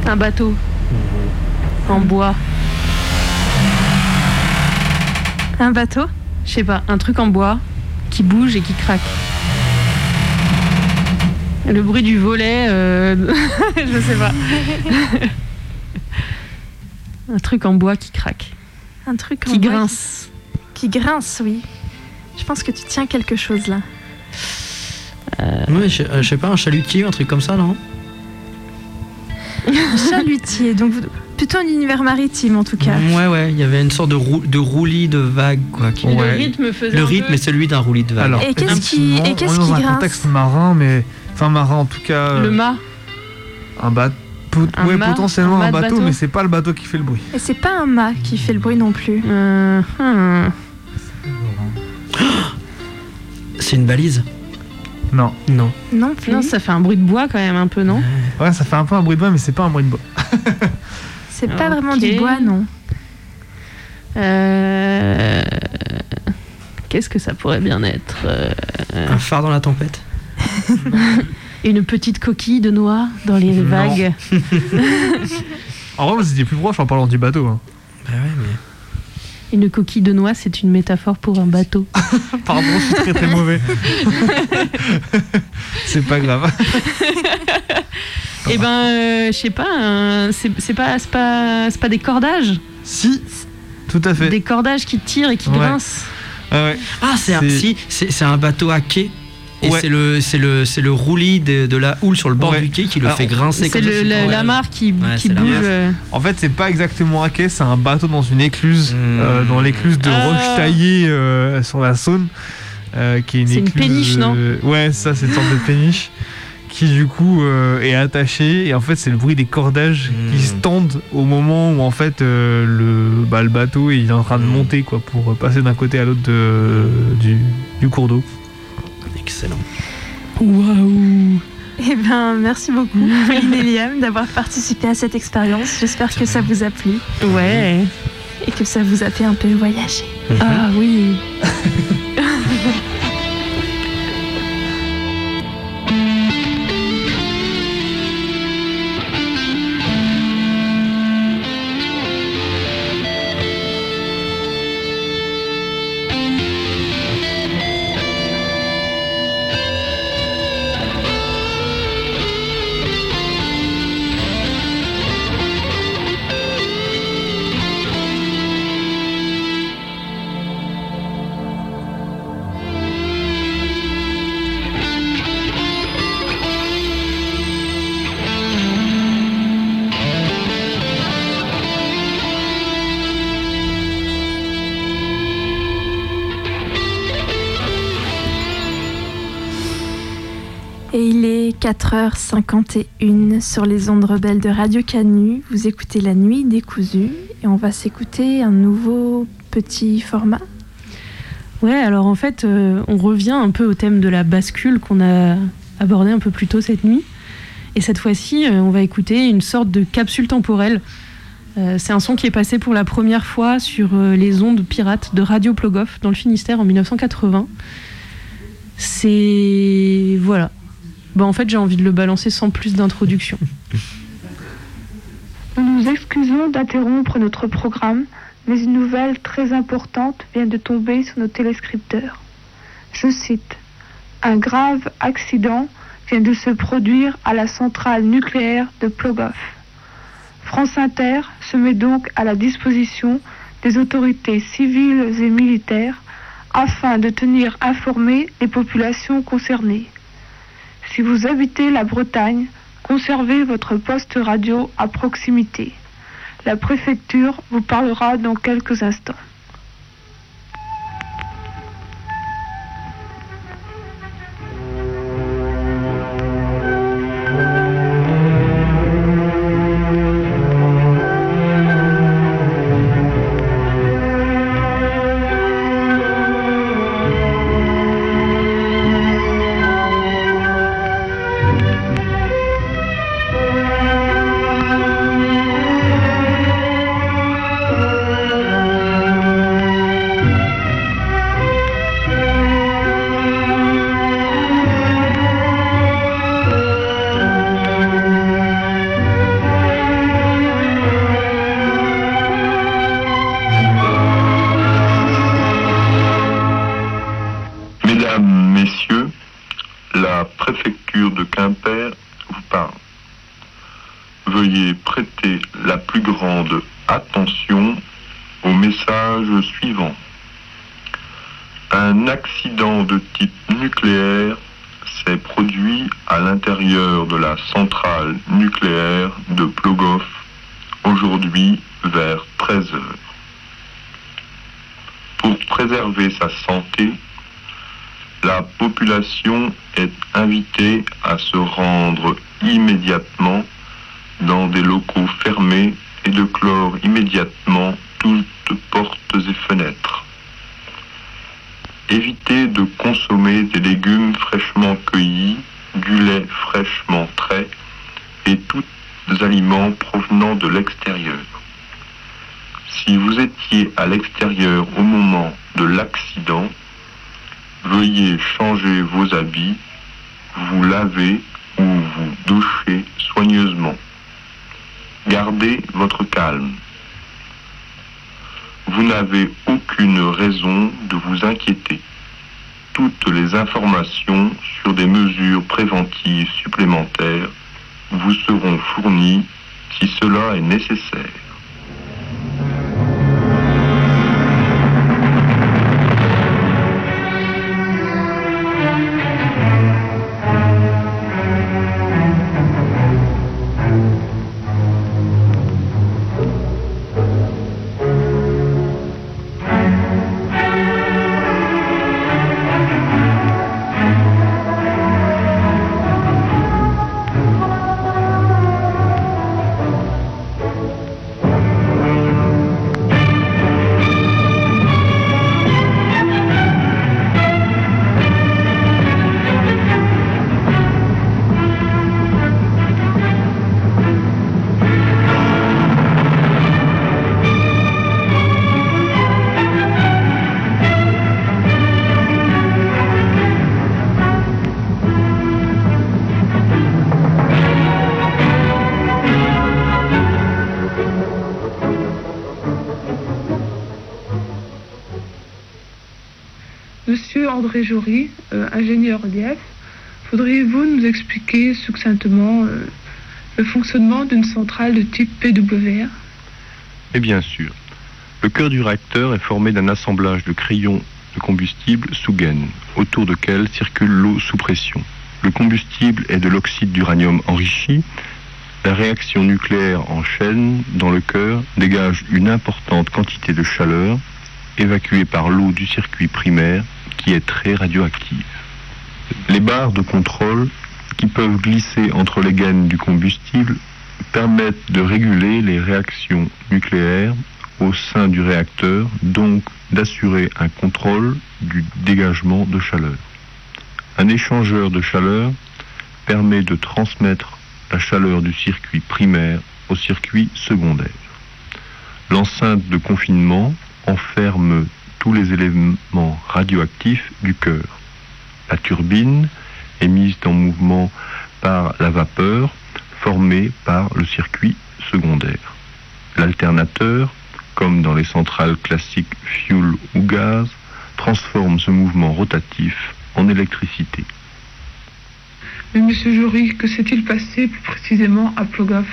Un bateau. En bois. Un bateau? Je sais pas, un truc en bois qui bouge et qui craque. Le bruit du volet, euh, je sais pas. un truc en bois qui craque. Un truc en Qui bois grince. Qui, qui grince, oui. Je pense que tu tiens quelque chose là. Ouais, je, euh, je sais pas, un chalutier, un truc comme ça, non? Un chalutier, donc vous- plutôt un univers maritime en tout cas. Ouais, ouais, il y avait une sorte de, rou- de roulis de vague, quoi. Qui... Le rythme faisait Le un rythme peu- est celui d'un roulis de vague. Alors, Et qu'est-ce qui- et qu'est-ce on est dans un contexte marin, mais. Enfin, marin en tout cas. euh, Le mât. Un bateau. Un ouais, mât, potentiellement un bateau, bateau. mais c'est pas le bateau qui fait le bruit. Et c'est pas un mât qui fait le bruit non plus. Euh, hmm. C'est une balise Non. Non. Non plus. Non, ça fait un bruit de bois quand même un peu, non? Ouais, ça fait un peu un bruit de bois, mais c'est pas un bruit de bois. C'est pas vraiment du bois, non. Euh, Qu'est-ce que ça pourrait bien être? Euh, Un phare dans la tempête? Une petite coquille de noix dans les Non. vagues. En vrai, moi, c'était plus proche en parlant du bateau. hein. Bah ouais, mais. Une coquille de noix, c'est une métaphore pour un bateau. Pardon, je suis très très mauvais. c'est pas grave. Eh ben, euh, je sais pas, un- c'est c'est pas, c'est pas, c'est pas des cordages Si, tout à fait. Des cordages qui tirent et qui Ouais. grincent. Ah, Ah, c'est un, si, c'est c'est un bateau à quai. Et Ouais. c'est le, c'est le, c'est le roulis de, de la houle sur le bord Ouais. du quai qui le Alors, fait grincer C'est comme ça, le- c'est la, mare qui, Ouais, bouge. mare. euh. En fait, c'est pas exactement un quai, c'est un bateau dans une écluse, Hmm. euh, dans l'écluse de Ah. roche taillée euh, sur la Saône, euh, qui est une C'est une écluse, péniche, non? Ouais, ça, c'est une sorte de péniche qui du coup euh, est attachée et en fait c'est le bruit des cordages Hmm. qui se tendent au moment où en fait euh, le, bah, le bateau il est en train de monter quoi pour passer d'un côté à l'autre du cours d'eau. Excellent. Waouh Eh ben, merci beaucoup, Pauline et Liam, d'avoir participé à cette expérience. J'espère que ça vous a plu. Ouais. Et que ça vous a fait un peu voyager. Ah oui. 24h51 sur les ondes rebelles de Radio Canu. Vous écoutez La Nuit décousue et on va s'écouter un nouveau petit format. Ouais, alors en fait, euh, on revient un peu au thème de la bascule qu'on a abordé un peu plus tôt cette nuit. Et cette fois-ci, euh, on va écouter une sorte de capsule temporelle. Euh, c'est un son qui est passé pour la première fois sur les ondes pirates de Radio Plogoff dans le Finistère en 1980. C'est. Voilà bah, en fait, j'ai envie de le balancer sans plus d'introduction. Nous nous excusons d'interrompre notre programme, mais une nouvelle très importante vient de tomber sur nos téléscripteurs. Je cite Un grave accident vient de se produire à la centrale nucléaire de Plogoff. France Inter se met donc à la disposition des autorités civiles et militaires afin de tenir informées les populations concernées. Si vous habitez la Bretagne, Conservez votre poste radio à proximité. La préfecture vous parlera dans quelques instants. Ingénieur EDF, voudriez-vous nous expliquer succinctement euh, le fonctionnement d'une centrale de type PWR Et bien sûr, le cœur du réacteur est formé d'un assemblage de crayons de combustible sous gaine, autour duquel circule l'eau sous pression. Le combustible est de l'oxyde d'uranium enrichi. La réaction nucléaire en chaîne dans le cœur dégage une importante quantité de chaleur évacuée par l'eau du circuit primaire qui est très radioactive. Les barres de contrôle qui peuvent glisser entre les gaines du combustible permettent de réguler les réactions nucléaires au sein du réacteur, donc d'assurer un contrôle du dégagement de chaleur. Un échangeur de chaleur permet de transmettre la chaleur du circuit primaire au circuit secondaire. L'enceinte de confinement enferme tous les éléments radioactifs du cœur. La turbine est mise en mouvement par la vapeur formée par le circuit secondaire. L'alternateur, comme dans les centrales classiques fuel ou gaz, transforme ce mouvement rotatif en électricité. Mais Monsieur Jory, que s'est-il passé plus précisément à Plogoff?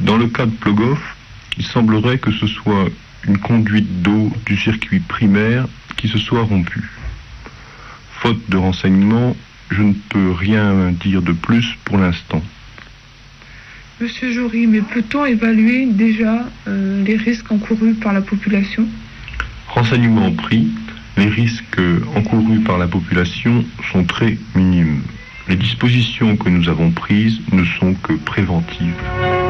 Dans le cas de Plogoff, il semblerait que ce soit une conduite d'eau du circuit primaire qui se soit rompue. Faute de renseignements, je ne peux rien dire de plus pour l'instant. Monsieur Jory, mais peut-on évaluer déjà euh, les risques encourus par la population? Renseignements pris, les risques encourus par la population sont très minimes. Les dispositions que nous avons prises ne sont que préventives.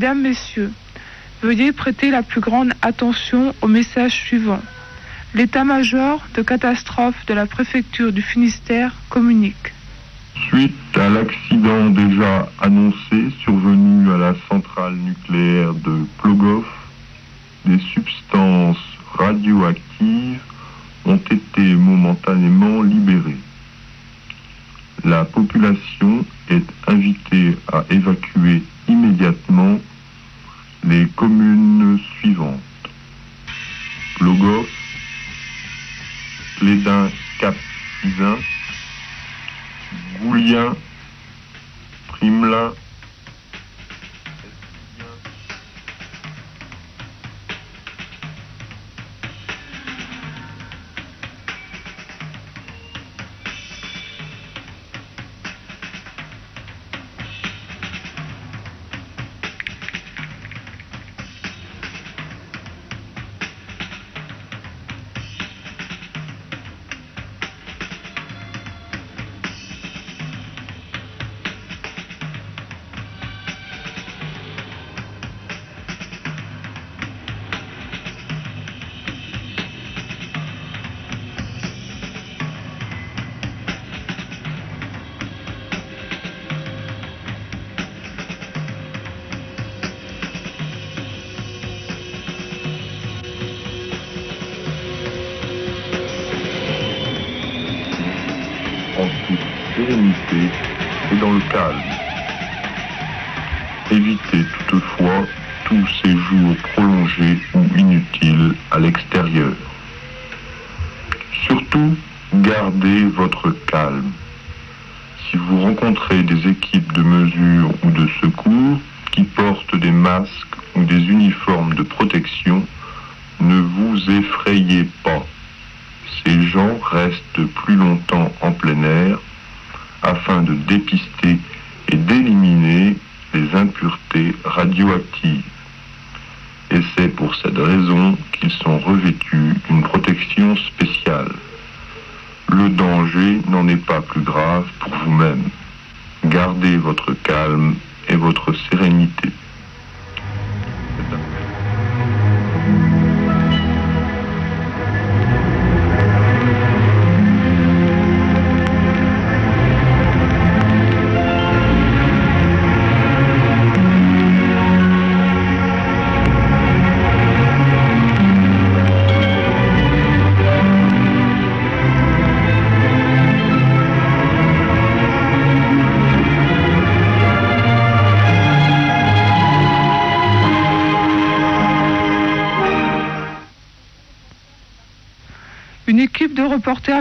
Mesdames, Messieurs, veuillez prêter la plus grande attention au message suivant. L'état-major de catastrophe de la préfecture du Finistère communique. Suite à l'accident déjà annoncé survenu à la centrale nucléaire de Plogov, des substances radioactives ont été momentanément libérées. La population est invitée à évacuer immédiatement les communes suivantes. Plogov, Clédin Cap Goulien, Primelin,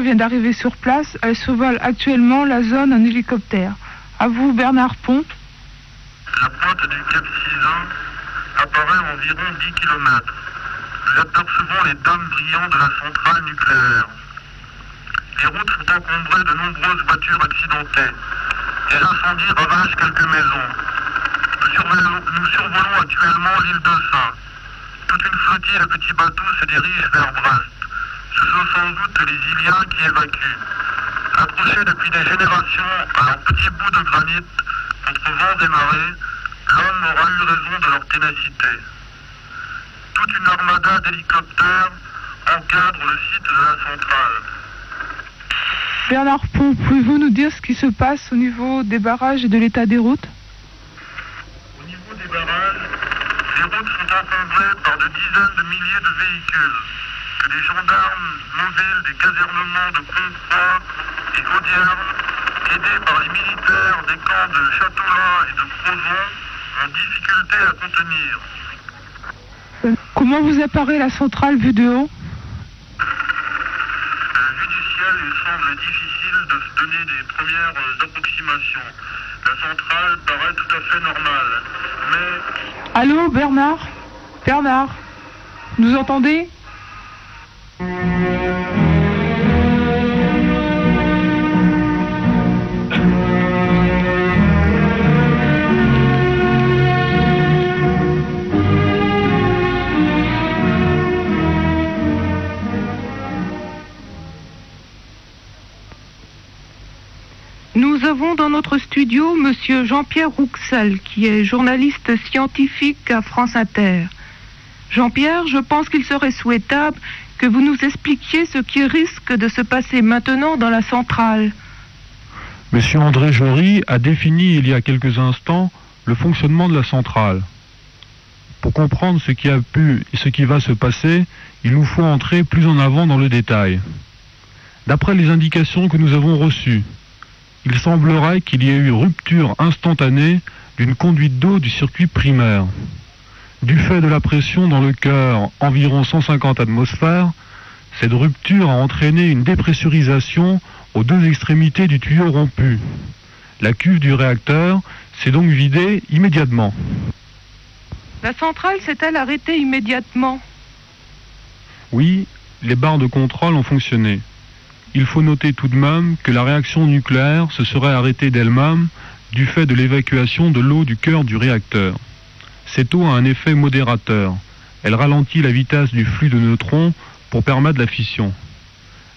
vient d'arriver sur place. Elle survole actuellement la zone en hélicoptère. À vous, Bernard Pont. La pointe du Cap Sizun apparaît à environ 10 km. Nous apercevons les dômes brillants de la centrale nucléaire. Les routes sont encombrées de nombreuses voitures accidentées. Des incendies ravagent quelques maisons. Nous survolons, nous survolons actuellement l'île de Saint. Toute une flottille de petits bateaux se dirige vers Brest. Sans doute les Iliens qui évacuent. Accrochés depuis des générations à leurs petits bouts de granit contre vent et marée, l'homme aura eu raison de leur ténacité. Toute une armada d'hélicoptères encadre le site de la centrale. Bernard Pont, pouvez-vous nous dire ce qui se passe au niveau des barrages et de l'état des routes? Au niveau des barrages, les routes sont encombrées par de dizaines de milliers de véhicules les gendarmes mobiles des casernements de Comfroy et Audierne, aidés par les militaires des camps de Châteaulin et de Crozon, ont difficulté à contenir. Euh, Comment vous apparaît la centrale vue de haut? Vu du ciel, il semble difficile de se donner des premières euh, approximations. La centrale paraît tout à fait normale, mais Allô, Bernard? Bernard? Nous entendez? Avons dans notre studio Monsieur Jean-Pierre Rouxel, qui est journaliste scientifique à France Inter. Jean-Pierre, je pense qu'il serait souhaitable que vous nous expliquiez ce qui risque de se passer maintenant dans la centrale. Monsieur André Jory a défini il y a quelques instants le fonctionnement de la centrale. Pour comprendre ce qui a pu et ce qui va se passer, il nous faut entrer plus en avant dans le détail. D'après les indications que nous avons reçues, il semblerait qu'il y ait eu rupture instantanée d'une conduite d'eau du circuit primaire. Du fait de la pression dans le cœur, environ 150 atmosphères, cette rupture a entraîné une dépressurisation aux deux extrémités du tuyau rompu. La cuve du réacteur s'est donc vidée immédiatement. La centrale s'est-elle arrêtée immédiatement? Oui, les barres de contrôle ont fonctionné. Il faut noter tout de même que la réaction nucléaire se serait arrêtée d'elle-même du fait de l'évacuation de l'eau du cœur du réacteur. Cette eau a un effet modérateur. Elle ralentit la vitesse du flux de neutrons pour permettre la fission.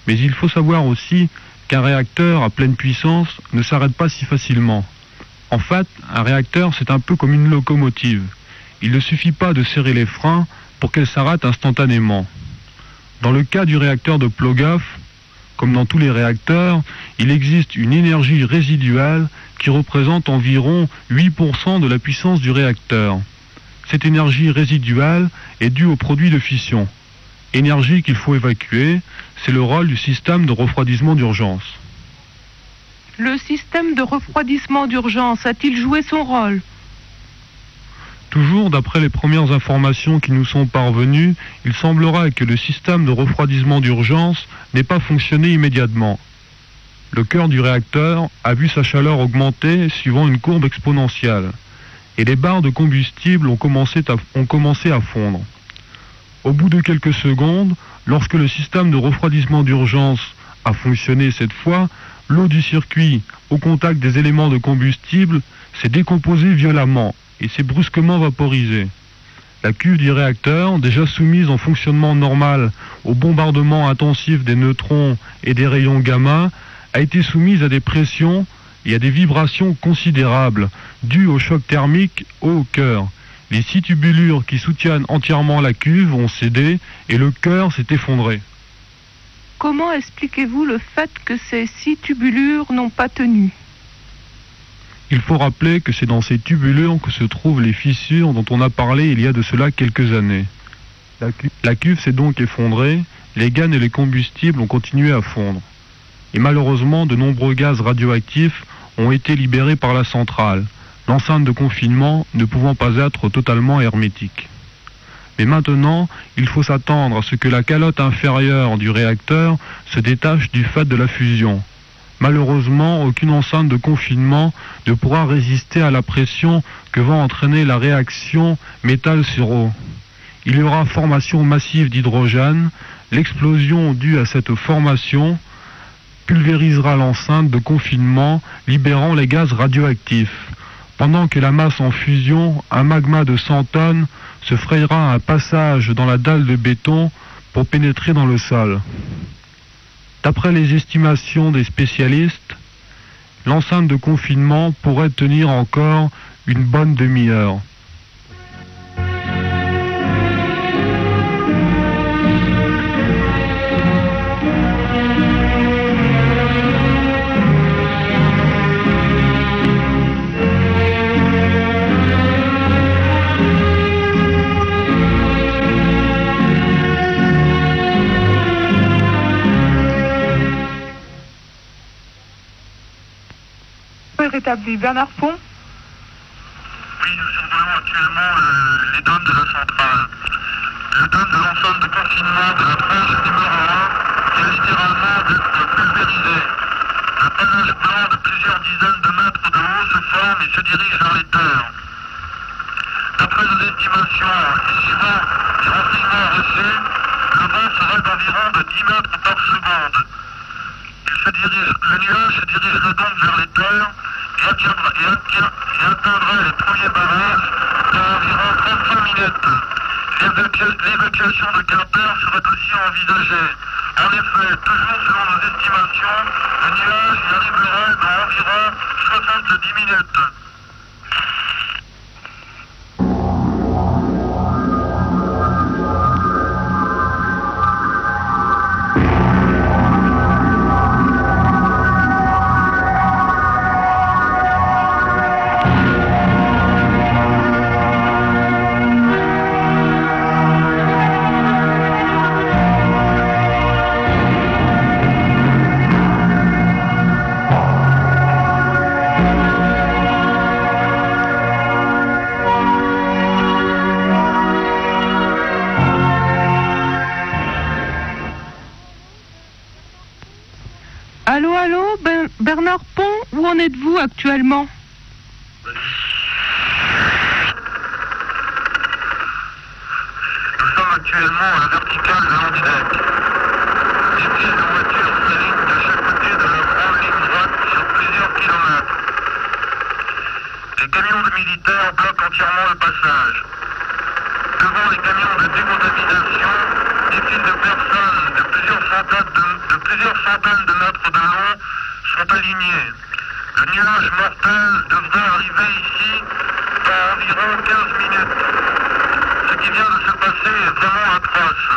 Mais il faut savoir aussi qu'un réacteur à pleine puissance ne s'arrête pas si facilement. En fait, un réacteur, c'est un peu comme une locomotive. Il ne suffit pas de serrer les freins pour qu'elle s'arrête instantanément. Dans le cas du réacteur de Plogoff, comme dans tous les réacteurs, il existe une énergie résiduelle qui représente environ 8% de la puissance du réacteur. Cette énergie résiduelle est due au produit de fission. Énergie qu'il faut évacuer, c'est le rôle du système de refroidissement d'urgence. Le système de refroidissement d'urgence a-t-il joué son rôle? Toujours d'après les premières informations qui nous sont parvenues, il semblerait que le système de refroidissement d'urgence n'ait pas fonctionné immédiatement. Le cœur du réacteur a vu sa chaleur augmenter suivant une courbe exponentielle, et les barres de combustible ont commencé à fondre. Au bout de quelques secondes, lorsque le système de refroidissement d'urgence a fonctionné cette fois, l'eau du circuit, au contact des éléments de combustible, s'est décomposée violemment et s'est brusquement vaporisée. La cuve du réacteur, déjà soumise en fonctionnement normal au bombardement intensif des neutrons et des rayons gamma, a été soumise à des pressions et à des vibrations considérables dues au choc thermique au cœur. Les six tubulures qui soutiennent entièrement la cuve ont cédé et le cœur s'est effondré. Comment expliquez-vous le fait que ces six tubulures n'ont pas tenu? Il faut rappeler que c'est dans ces tubulures que se trouvent les fissures dont on a parlé il y a de cela quelques années. La cuve s'est donc effondrée, les gaines et les combustibles ont continué à fondre. Et malheureusement, de nombreux gaz radioactifs ont été libérés par la centrale, l'enceinte de confinement ne pouvant pas être totalement hermétique. Mais maintenant, il faut s'attendre à ce que la calotte inférieure du réacteur se détache du fait de la fusion. Malheureusement, aucune enceinte de confinement ne pourra résister à la pression que va entraîner la réaction métal sur eau. Il y aura formation massive d'hydrogène. L'explosion due à cette formation pulvérisera l'enceinte de confinement, libérant les gaz radioactifs. Pendant que la masse en fusion, un magma de 100 tonnes, se frayera un passage dans la dalle de béton pour pénétrer dans le sol. D'après les estimations des spécialistes, l'enceinte de confinement pourrait tenir encore une bonne demi-heure. Bernard Pont actuellement euh, les donnes de la centrale. Les donnes de l'enceinte de confinement de la tranche numéro 1 qui est littéralement d'être pulvérisée. Un panache blanc de plusieurs dizaines de mètres de haut se forme et se dirige vers les terres. D'après nos estimations et suivant les renseignements reçus, le vent serait d'environ de 10 mètres par seconde. Se dirige, le nuage se dirigerait donc vers les terres et atteindrait les premiers barrages dans environ 35 minutes. L'évacu- L'évacuation de Quimper serait aussi envisagée. En effet, toujours selon nos estimations, le nuage y arriverait dans environ 70 minutes. Actuellement Nous sommes actuellement à la verticale de l'Andideck. Des milliers de voitures s'alignent de chaque côté de la grande ligne droite sur plusieurs kilomètres. Les camions de militaires bloquent entièrement le passage. Devant les camions de décontamination, des files de personnes de plusieurs centaines de, de plusieurs centaines de mètres de long sont alignées. Le nuage mortel devrait arriver ici dans environ 15 minutes. Ce qui vient de se passer est vraiment atroce.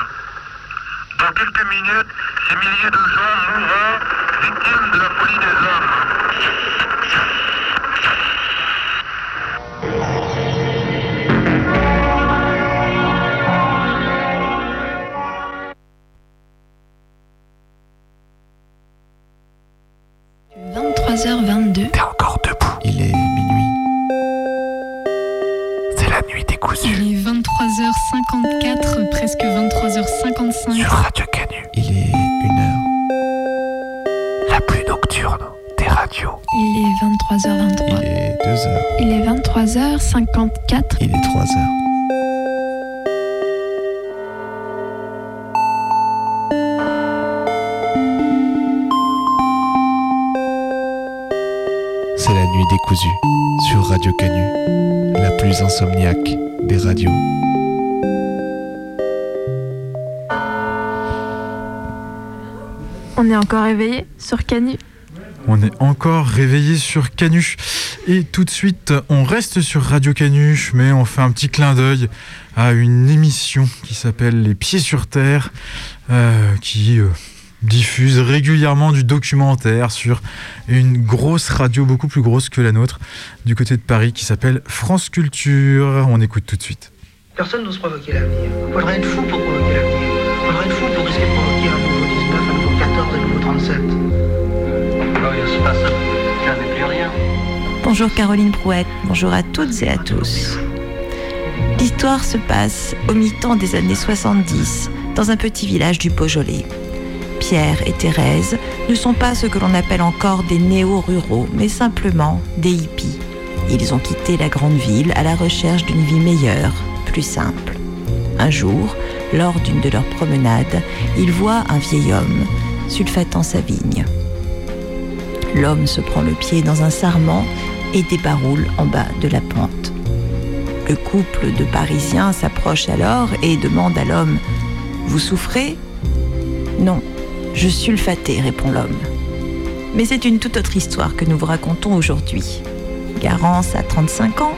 Dans quelques minutes, ces milliers de gens mourront victimes de la folie des hommes. – encore réveillé sur Canu. On est encore réveillé sur Canu. Et tout de suite, on reste sur Radio Canu, mais on fait un petit clin d'œil à une émission qui s'appelle Les Pieds sur Terre, euh, qui euh, diffuse régulièrement du documentaire sur une grosse radio, beaucoup plus grosse que la nôtre, du côté de Paris, qui s'appelle France Culture. On écoute tout de suite. Personne n'ose provoquer l'avenir. Faudrait être fou pour provoquer l'avenir. Faudrait être fou pour risquer de provoquer un 14, un nouveau 37. Glorious passage, jamais plus rien. Bonjour Caroline Prouette, bonjour à toutes et à tous. L'histoire se passe au mi-temps des années 70 dans un petit village du Beaujolais. Pierre et Thérèse ne sont pas ce que l'on appelle encore des néo-ruraux, mais simplement des hippies. Ils ont quitté la grande ville à la recherche d'une vie meilleure, plus simple. Un jour, lors d'une de leurs promenades, ils voient un vieil homme sulfatant sa vigne. L'homme se prend le pied dans un sarment et débaroule en bas de la pente. Le couple de Parisiens s'approche alors et demande à l'homme Vous souffrez? Non, je sulfaté, répond l'homme. Mais c'est une toute autre histoire que nous vous racontons aujourd'hui. Garance a 35 ans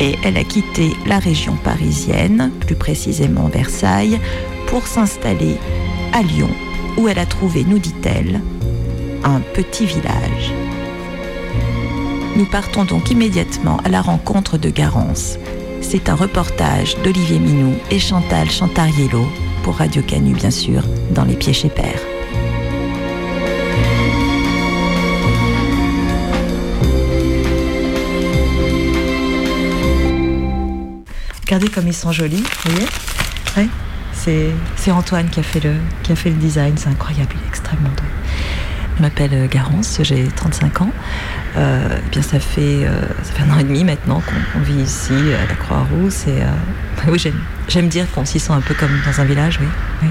et elle a quitté la région parisienne, plus précisément Versailles, pour s'installer à Lyon, où elle a trouvé, nous dit-elle, un petit village. Nous partons donc immédiatement à la rencontre de Garance. C'est un reportage d'Olivier Minou et Chantal Chantariello pour Radio Canu, bien sûr, dans Les Pieds chez Père. Regardez comme ils sont jolis, vous voyez? C'est, Antoine qui a, fait le, qui a fait le design, c'est incroyable, il est extrêmement doux. Je m'appelle euh, Garance, j'ai 35 ans. Euh, eh bien, ça fait, euh, ça fait un an et demi maintenant qu'on, vit ici à la Croix-Rousse. Oui, j'aime, dire qu'on s'y sent un peu comme dans un village, oui.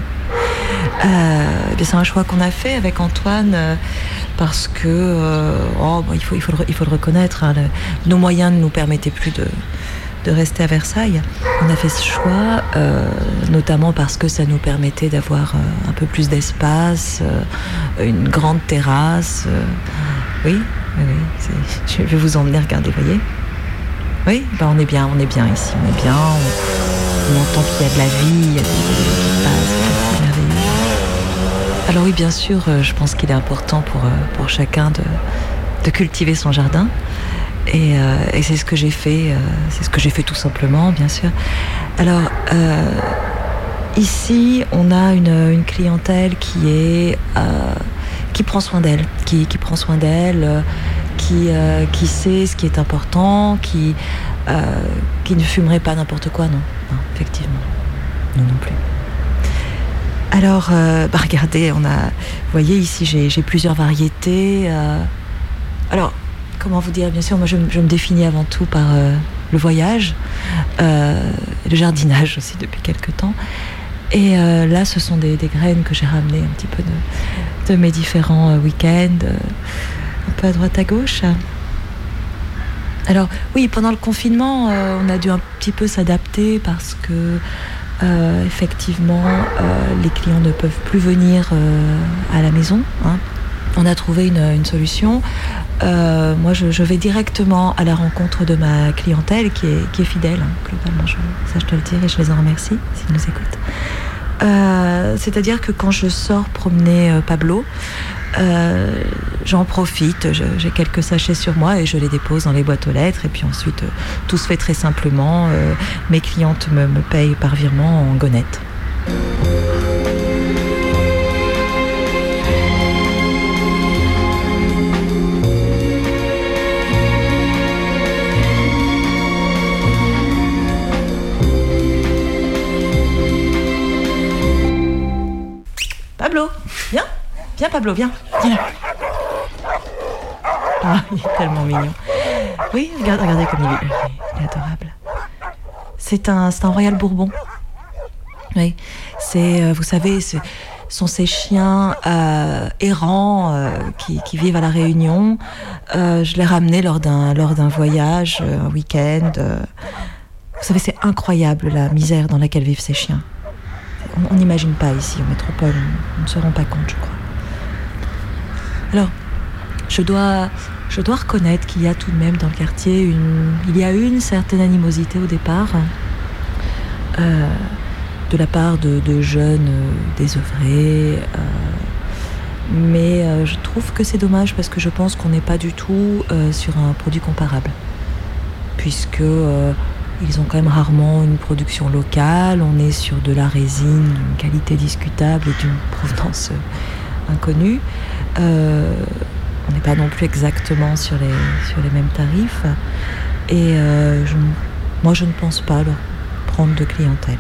eh c'est un choix qu'on a fait avec Antoine parce que oh, il, faut, il, faut le, reconnaître, hein, nos moyens ne nous permettaient plus de, de rester à Versailles. On a fait ce choix, euh, notamment parce que ça nous permettait d'avoir euh, un peu plus d'espace, euh, une grande terrasse. oui, je vais vous emmener regarder, voyez Oui, ben on est bien, on est bien ici, on est bien. On, entend qu'il y a de la vie. Alors oui, bien sûr, je pense qu'il est important pour, pour chacun de, de cultiver son jardin. Et, euh, et c'est ce que j'ai fait, euh, c'est ce que j'ai fait tout simplement, bien sûr. Alors, euh, ici, on a une, clientèle qui est qui prend soin d'elle, qui, prend soin d'elle, qui, qui sait ce qui est important, qui, qui ne fumerait pas n'importe quoi, non, non, effectivement, nous non plus. Alors, bah, regardez, on a, vous voyez ici, j'ai plusieurs variétés. alors, comment vous dire Bien sûr, moi, je, me- définis avant tout par euh, le voyage, euh, le jardinage aussi depuis quelques temps. Et euh, là, ce sont des, graines que j'ai ramenées un petit peu de, mes différents week-ends, un peu à droite à gauche. Alors oui, pendant le confinement, on a dû un petit peu s'adapter parce que effectivement, les clients ne peuvent plus venir à la maison. hein. On a trouvé une, solution. Euh, moi, je, vais directement à la rencontre de ma clientèle qui est, fidèle, hein, globalement. Je, ça, je te le dis et je les en remercie s'ils nous écoutent. Euh, C'est-à-dire que quand je sors promener euh, Pablo, j'en profite, j'ai quelques sachets sur moi et je les dépose dans les boîtes aux lettres. Et puis ensuite, tout se fait très simplement. Mes clientes me, me payent par virement en gonette. Viens Pablo, viens, viens. Ah, il est tellement mignon. Oui, regarde, regardez comme il est, il est adorable. C'est un, un Royal Bourbon. Oui, c'est, euh, vous savez, ce sont ces chiens euh, errants euh, qui, vivent à la Réunion. Je l'ai ramené lors d'un lors d'un voyage, un week-end. Vous savez, c'est incroyable la misère dans laquelle vivent ces chiens. On n'imagine pas ici en métropole, on ne se rend pas compte, je crois. Alors, je dois, reconnaître qu'il y a tout de même dans le quartier une, il y a une certaine animosité au départ, euh, de la part de, jeunes euh, désœuvrés. euh, mais je trouve que c'est dommage parce que je pense qu'on n'est pas du tout sur un produit comparable, puisque ils ont quand même rarement une production locale. On est sur de la résine d'une qualité discutable et d'une provenance inconnue. Euh, on n'est pas non plus exactement sur les, mêmes tarifs. Et euh, moi, je ne pense pas leur prendre de clientèle.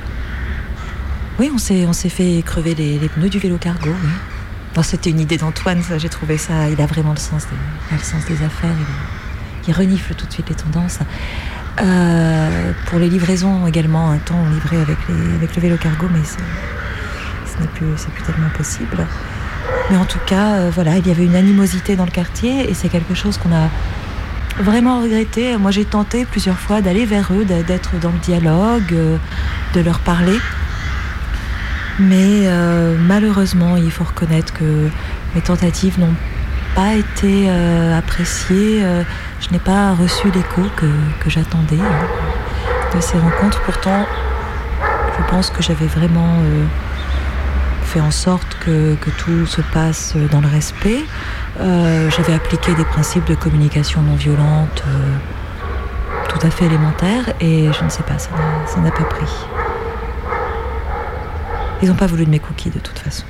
Oui, on s'est, fait crever les, pneus du vélo cargo, c'était une idée d'Antoine, j'ai trouvé ça. Il a vraiment le sens des, affaires. Il, renifle tout de suite les tendances. Euh, pour les livraisons également, un temps on livrait avec, le vélo cargo, mais ce n'est plus tellement possible. Mais en tout cas, euh, voilà, il y avait une animosité dans le quartier et c'est quelque chose qu'on a, vraiment regretté. Moi, j'ai tenté plusieurs fois d'aller vers eux, d'être dans le dialogue, euh, de leur parler. Mais euh, malheureusement, il faut reconnaître que mes tentatives n'ont pas été appréciées. Je n'ai pas reçu l'écho que, j'attendais hein, de ces rencontres. Pourtant, je pense que j'avais vraiment en sorte que, tout se passe dans le respect. Euh, j'avais appliqué des principes de communication non violente euh, tout à fait élémentaires et je ne sais pas, ça n'a- pas pris. Ils n'ont pas voulu de mes cookies de toute façon.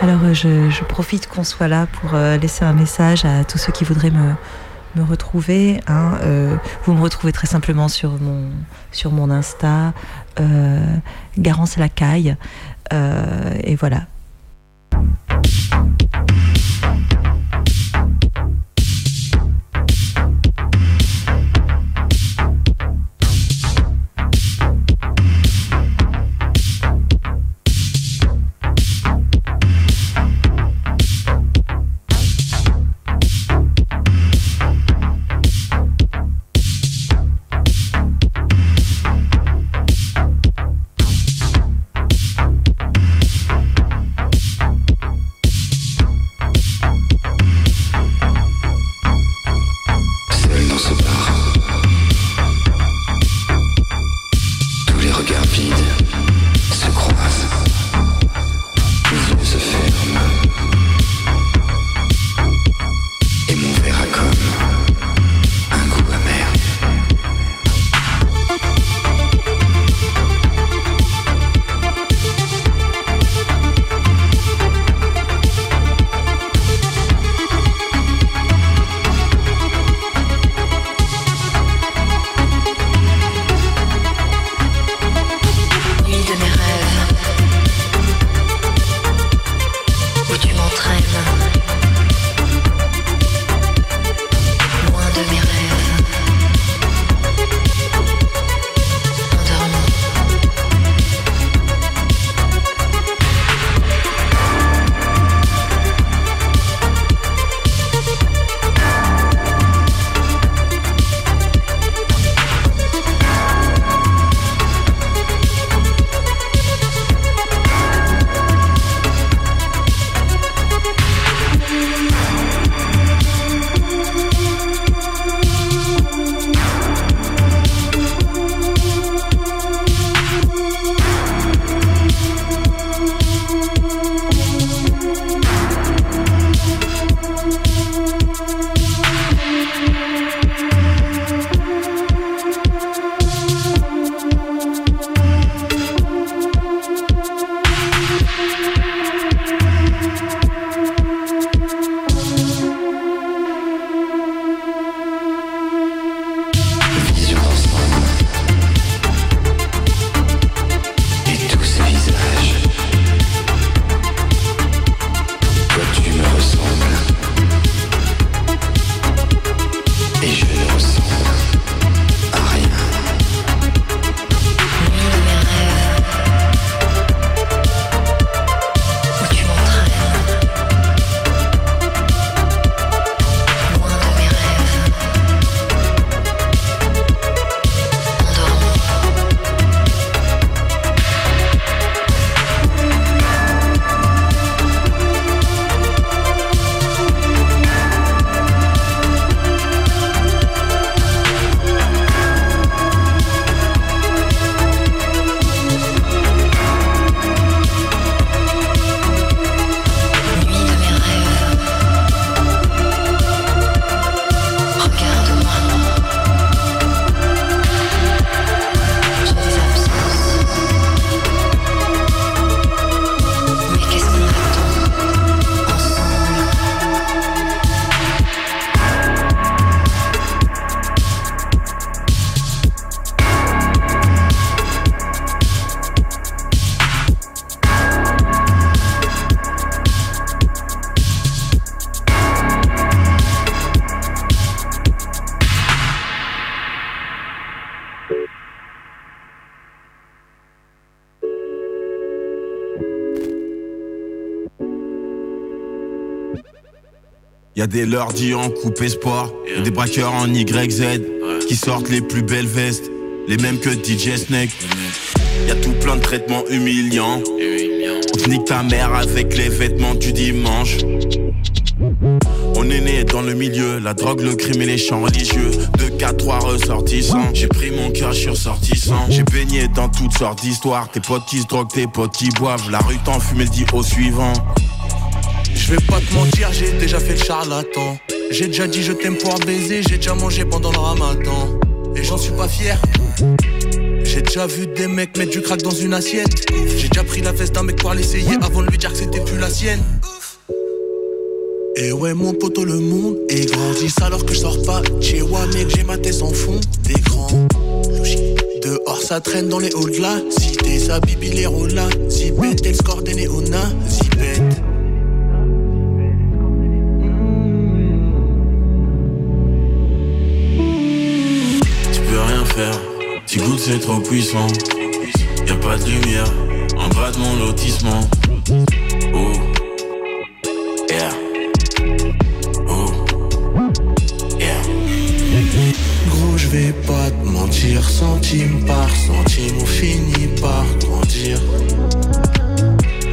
Alors euh, je, profite qu'on soit là pour laisser un message à tous ceux qui voudraient me, retrouver. hein. Vous me retrouvez très simplement sur mon, sur Insta, euh, Garance Lacaille. Euh, et voilà, Y a des lundis en coupe espoir, et des braqueurs en YZ qui sortent les plus belles vestes, les mêmes que DJ Snake. Y a tout plein de traitements humiliants. On te nique ta mère avec les vêtements du dimanche. On est né dans le milieu, la drogue, le crime et les chants religieux. De 4 3 ressortissants. J'ai pris mon cœur, je suis ressortissant. J'ai baigné dans toutes sortes d'histoires. Tes potes qui se droguent, tes potes qui boivent. La rue t'en fume, elle dit au suivant. Je vais pas te mentir, j'ai déjà fait le charlatan. J'ai déjà dit je t'aime pour baiser, j'ai déjà mangé pendant le ramadan. Et j'en suis pas fier. J'ai déjà vu des mecs mettre du crack dans une assiette. J'ai déjà pris la veste d'un mec pour l'essayer avant de lui dire que c'était plus la sienne. Et ouais mon poteau le monde est grandisse alors que je sors pas chez moi mec j'ai ma tête sans fond d'écran Dehors ça traîne dans les halls de la cité ça bibi les là Zipette et le score des néonas tu goûtes c'est trop puissant. Y a pas de lumière en bas de mon lotissement. Oh, yeah. Oh, yeah. Gros je vais pas te mentir Centime par centime on finit par grandir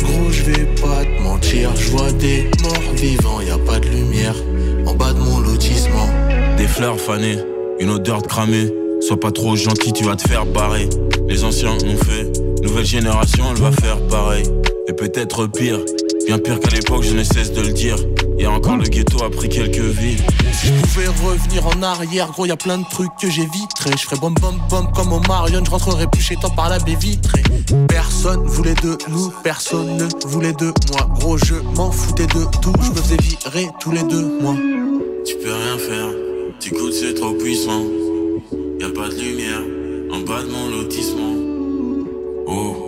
Gros je vais pas te mentir Je vois des morts vivants y a pas de lumière En bas de mon lotissement Des fleurs fanées, une odeur de cramé. Sois pas trop gentil, tu vas te faire barrer. Les anciens l'ont fait, nouvelle génération, elle va faire pareil. Et peut-être pire, bien pire qu'à l'époque, je ne cesse de le dire. Et encore le ghetto a pris quelques vies. Si je pouvais revenir en arrière, gros, y a plein de trucs que j'éviterais. Je ferais bom bom bom comme au Marion, je rentrerais plus chez toi par la baie vitrée. Personne voulait de nous, personne ne voulait de moi. Gros, je m'en foutais de tout, je me faisais virer tous les deux mois. Tu peux rien faire, tu c'est trop puissant. Pas de lumière en bas de mon lotissement. Oh,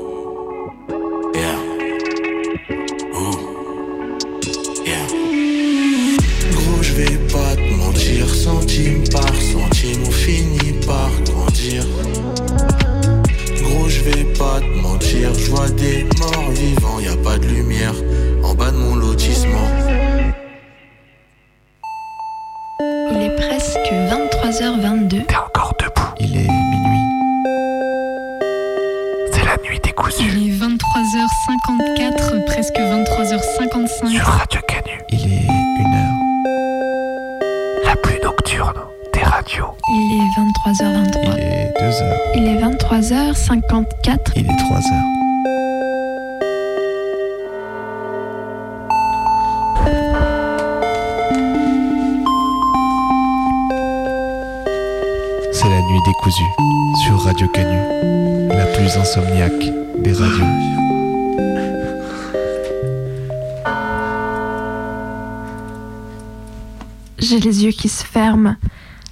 se ferment.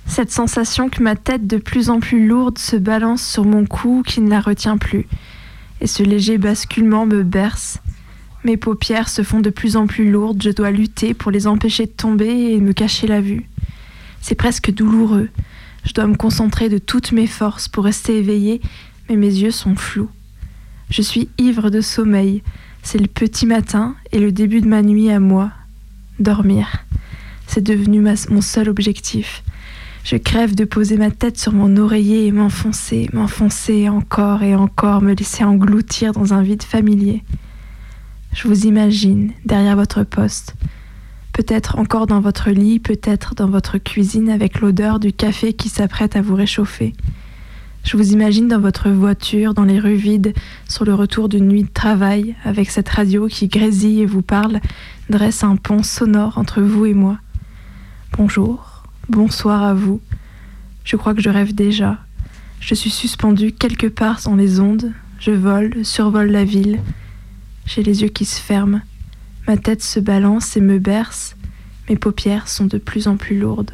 Cette sensation que ma tête de plus en plus lourde se balance sur mon cou qui ne la retient plus. Et ce léger basculement me berce. Mes paupières se font de plus en plus lourdes, je dois lutter pour les empêcher de tomber et me cacher la vue. C'est presque douloureux. Je dois me concentrer de toutes mes forces pour rester éveillée, mais mes yeux sont flous. Je suis ivre de sommeil. C'est le petit matin et le début de ma nuit à moi. Dormir. C'est devenu mon seul objectif. Je crève de poser ma tête sur mon oreiller et m'enfoncer, m'enfoncer encore et encore, me laisser engloutir dans un vide familier. Je vous imagine derrière votre poste, peut-être encore dans votre lit, peut-être dans votre cuisine avec l'odeur du café qui s'apprête à vous réchauffer. Je vous imagine dans votre voiture, dans les rues vides, sur le retour d'une nuit de travail, avec cette radio qui grésille et vous parle, dresse un pont sonore entre vous et moi. Bonjour, bonsoir à vous. Je crois que je rêve déjà. Je suis suspendue quelque part dans les ondes. Je vole, survole la ville. J'ai les yeux qui se ferment. Ma tête se balance et me berce. Mes paupières sont de plus en plus lourdes.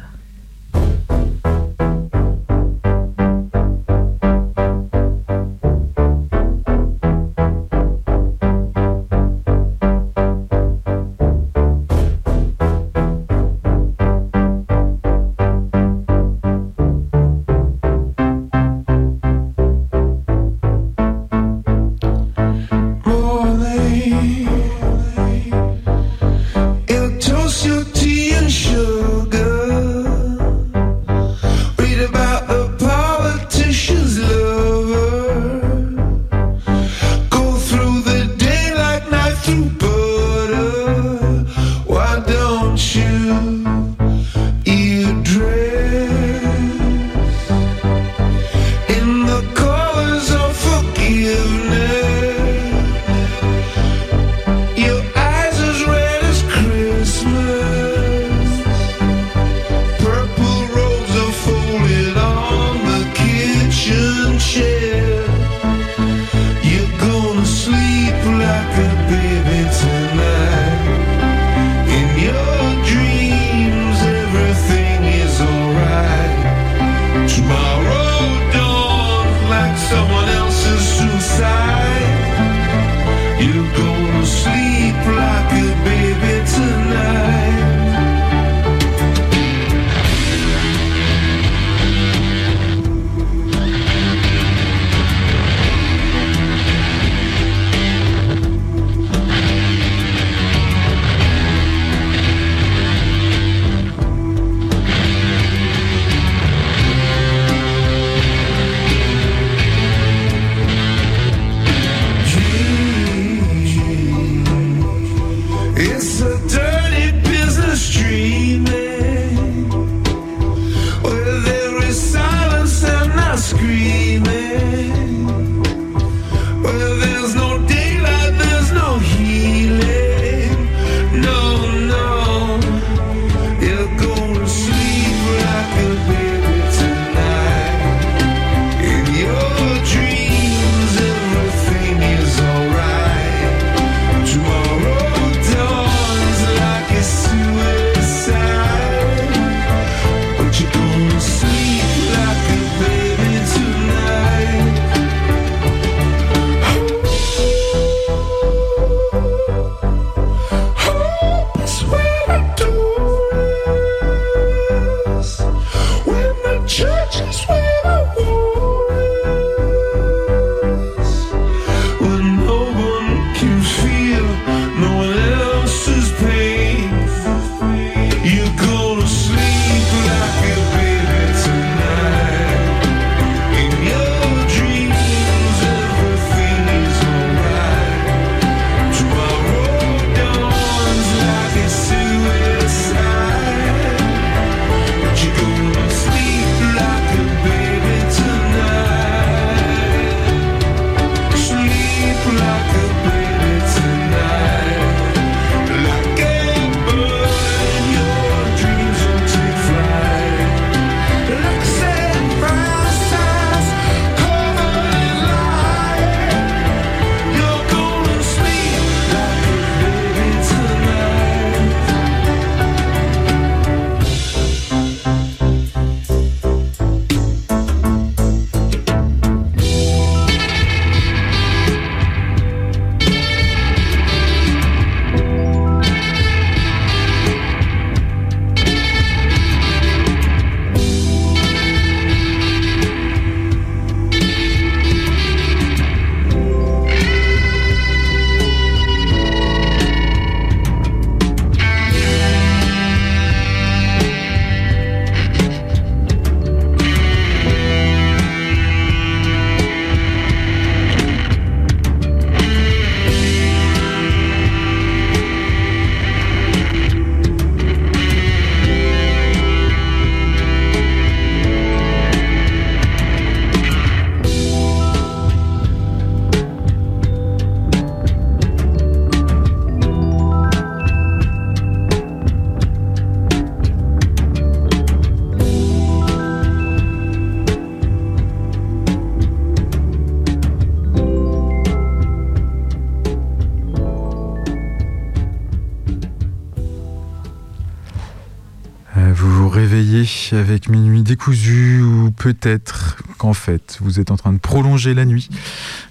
Peut-être qu'en fait vous êtes en train de prolonger la nuit.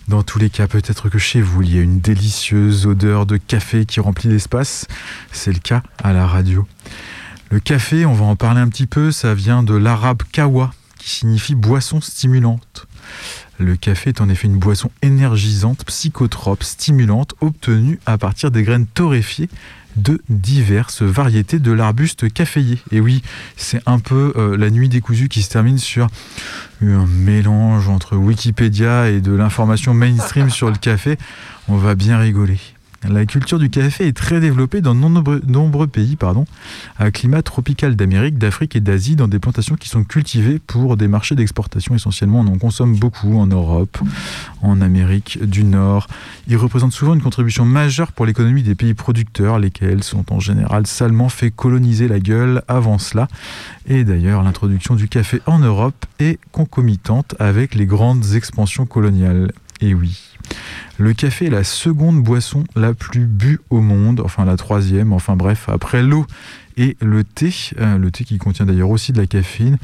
Dans tous les cas, peut-être que chez vous il y a une délicieuse odeur de café qui remplit l'espace. C'est le cas à la radio. Le café, on va en parler un petit peu, ça vient de l'arabe kawa qui signifie boisson stimulante. Le café est en effet une boisson énergisante, psychotrope, stimulante, obtenue à partir des graines torréfiées de diverses variétés de l'arbuste caféier. Et oui, c'est un peu euh, la nuit décousue qui se termine sur un mélange entre Wikipédia et de l'information mainstream sur le café. On va bien rigoler. La culture du café est très développée dans nombreux, pays à climat tropical d'Amérique, d'Afrique et d'Asie, dans des plantations qui sont cultivées pour des marchés d'exportation essentiellement. On en consomme beaucoup en Europe, en Amérique du Nord. Il représente souvent une contribution majeure pour l'économie des pays producteurs, lesquels sont en général salement fait coloniser la gueule avant cela. Et d'ailleurs, l'introduction du café en Europe est concomitante avec les grandes expansions coloniales. Et oui. Le café est la seconde boisson la plus bue au monde, enfin la troisième, enfin bref, après l'eau et le thé, euh, le thé qui contient d'ailleurs aussi de la caféine.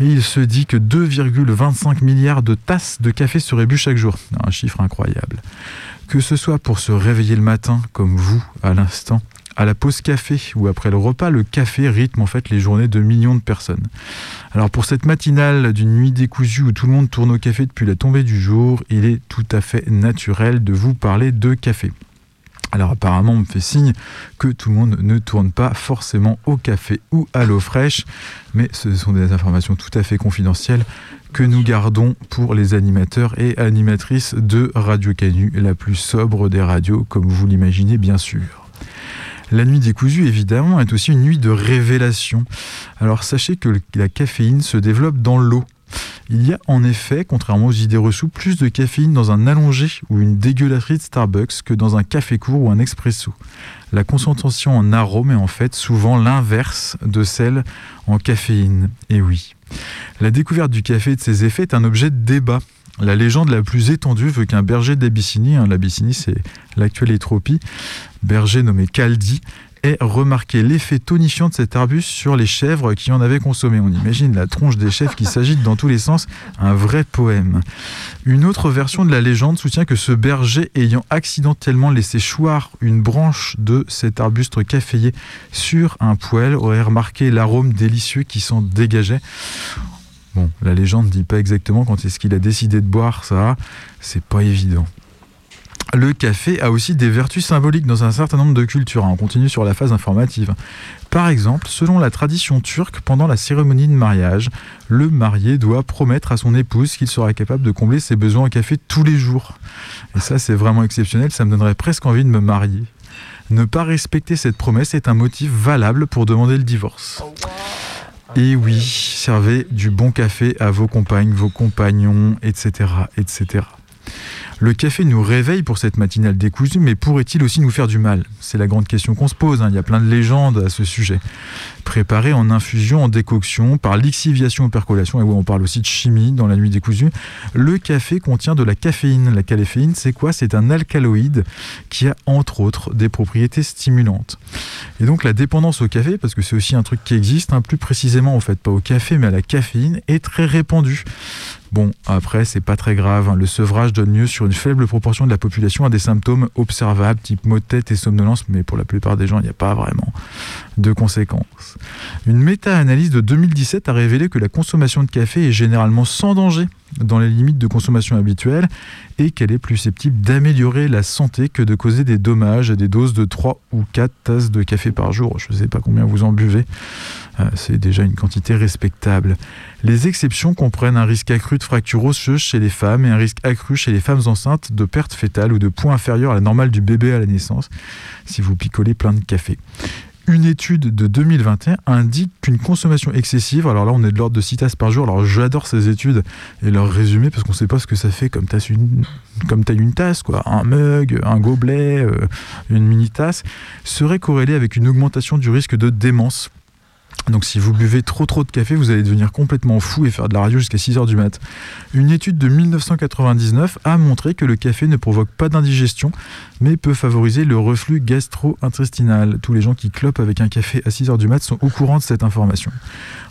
Et il se dit que 2,25 milliards de tasses de café seraient bues chaque jour. Un chiffre incroyable. Que ce soit pour se réveiller le matin, comme vous à l'instant, à la pause café ou après le repas, le café rythme en fait les journées de millions de personnes. Alors pour cette matinale d'une nuit décousue où tout le monde tourne au café depuis la tombée du jour, il est tout à fait naturel de vous parler de café. Alors apparemment, on me fait signe que tout le monde ne tourne pas forcément au café ou à l'eau fraîche, mais ce sont des informations tout à fait confidentielles que nous gardons pour les animateurs et animatrices de Radio Canu, la plus sobre des radios, comme vous l'imaginez bien sûr. La nuit décousue, évidemment, est aussi une nuit de révélation. Alors sachez que la caféine se développe dans l'eau. Il y a en effet, contrairement aux idées reçues, plus de caféine dans un allongé ou une dégueulasserie de Starbucks que dans un café court ou un expresso. La concentration en arôme est en fait souvent l'inverse de celle en caféine. Et oui. La découverte du café et de ses effets est un objet de débat. La légende la plus étendue veut qu'un berger d'Abyssinie, hein, l'Abyssinie c'est l'actuelle Éthiopie, berger nommé Kaldi, ait remarqué l'effet tonifiant de cet arbuste sur les chèvres qui en avaient consommé. On imagine la tronche des chèvres qui s'agite dans tous les sens, un vrai poème. Une autre version de la légende soutient que ce berger ayant accidentellement laissé choir une branche de cet arbuste caféier sur un poêle aurait remarqué l'arôme délicieux qui s'en dégageait. Bon, la légende ne dit pas exactement quand est-ce qu'il a décidé de boire ça, c'est pas évident. Le café a aussi des vertus symboliques dans un certain nombre de cultures. On continue sur la phase informative. Par exemple, selon la tradition turque, pendant la cérémonie de mariage, le marié doit promettre à son épouse qu'il sera capable de combler ses besoins en café tous les jours. Et ça, c'est vraiment exceptionnel, ça me donnerait presque envie de me marier. Ne pas respecter cette promesse est un motif valable pour demander le divorce. Et oui, servez du bon café à vos compagnes, vos compagnons, etc., etc. Le café nous réveille pour cette matinale décousue, mais pourrait-il aussi nous faire du mal? C'est la grande question qu'on se pose. hein. Il y a plein de légendes à ce sujet. Préparé en infusion, en décoction, par lixiviation ou percolation, et on parle aussi de chimie dans la nuit décousue, le café contient de la caféine. La caféine, c'est quoi? C'est un alcaloïde qui a entre autres des propriétés stimulantes. Et donc la dépendance au café, parce que c'est aussi un truc qui existe, hein, plus précisément en fait pas au café mais à la caféine, est très répandue. Bon, après, c'est pas très grave. hein. Le sevrage donne lieu sur une faible proportion de la population à des symptômes observables, type maux de tête et somnolence, mais pour la plupart des gens, il n'y a pas vraiment de conséquences. Une méta-analyse de 2017 a révélé que la consommation de café est généralement sans danger dans les limites de consommation habituelles et qu'elle est plus susceptible d'améliorer la santé que de causer des dommages à des doses de 3 ou 4 tasses de café par jour. Je ne sais pas combien vous en buvez. Euh, c'est déjà une quantité respectable. Les exceptions comprennent un risque accru de fracture osseuse chez les femmes et un risque accru chez les femmes enceintes de perte fétale ou de poids inférieur à la normale du bébé à la naissance si vous picolez plein de café. Une étude de 2021 indique qu'une consommation excessive, alors là on est de l'ordre de 6 tasses par jour, alors j'adore ces études et leur résumé parce qu'on ne sait pas ce que ça fait comme, tasse comme taille une tasse, quoi. un mug, un gobelet, euh, une mini tasse, serait corrélée avec une augmentation du risque de démence donc si vous buvez trop trop de café, vous allez devenir complètement fou et faire de la radio jusqu'à 6h du mat. Une étude de 1999 a montré que le café ne provoque pas d'indigestion, mais peut favoriser le reflux gastro-intestinal. Tous les gens qui clopent avec un café à 6h du mat sont au courant de cette information.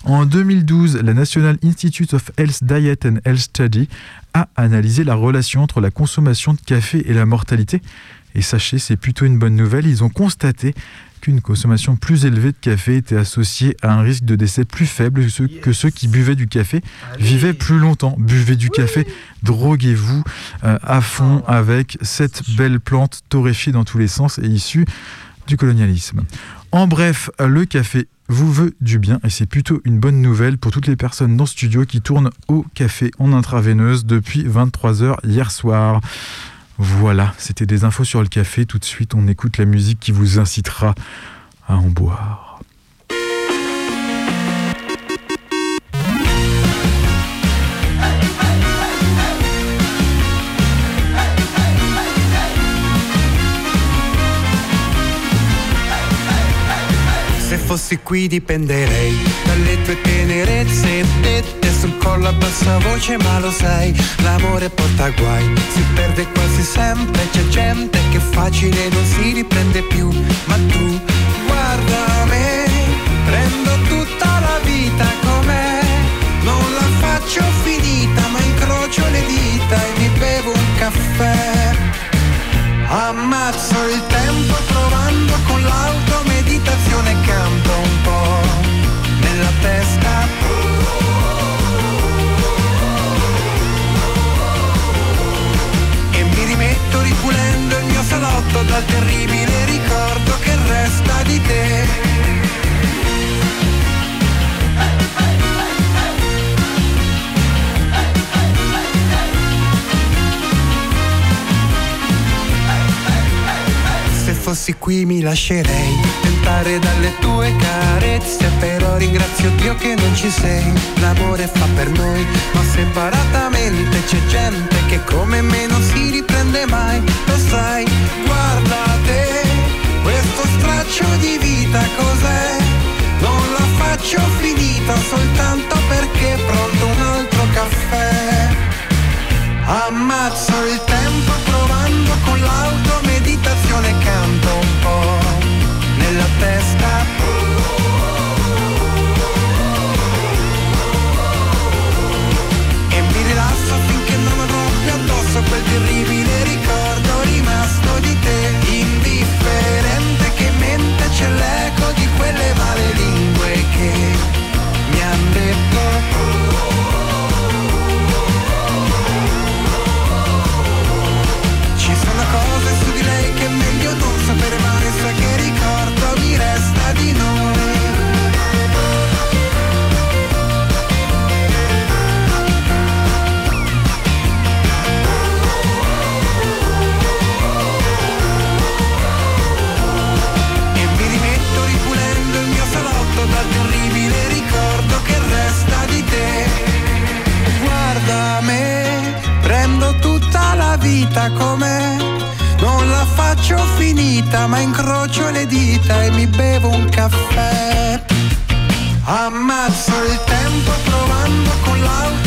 En 2012, la National Institute of Health Diet and Health Study a analysé la relation entre la consommation de café et la mortalité. Et sachez, c'est plutôt une bonne nouvelle, ils ont constaté qu'une consommation plus élevée de café était associée à un risque de décès plus faible. Que ceux, que ceux qui buvaient du café vivaient plus longtemps. Buvez du café, droguez-vous euh, à fond avec cette belle plante torréfiée dans tous les sens et issue du colonialisme. En bref, le café vous veut du bien et c'est plutôt une bonne nouvelle pour toutes les personnes dans ce studio qui tournent au café en intraveineuse depuis 23h hier soir. Voilà, c'était des infos sur le café. Tout de suite, on écoute la musique qui vous incitera à en boire. Qui sul collo a bassa voce, ma lo sai, l'amore porta guai, si perde quasi sempre, c'è gente che facile non si riprende più, ma tu guarda me, prendo tutta la vita com'è, non la faccio finita, ma incrocio le dita e mi bevo un caffè. Ammazzo il tempo ripulendo il mio salotto dal terribile ricordo che resta di te. Se fossi qui mi lascerei tentare dalle tue carezze Però ringrazio Dio che non ci sei L'amore fa per noi ma separatamente C'è gente che come me non si riprende mai Lo sai, guarda te Questo straccio di vita cos'è? Non la faccio finita soltanto perché pronto un altro caffè Ammazzo il tempo vita com'è non la faccio finita, ma incrocio le dita e mi bevo un caffè. Ammazzo il tempo provando con l'auto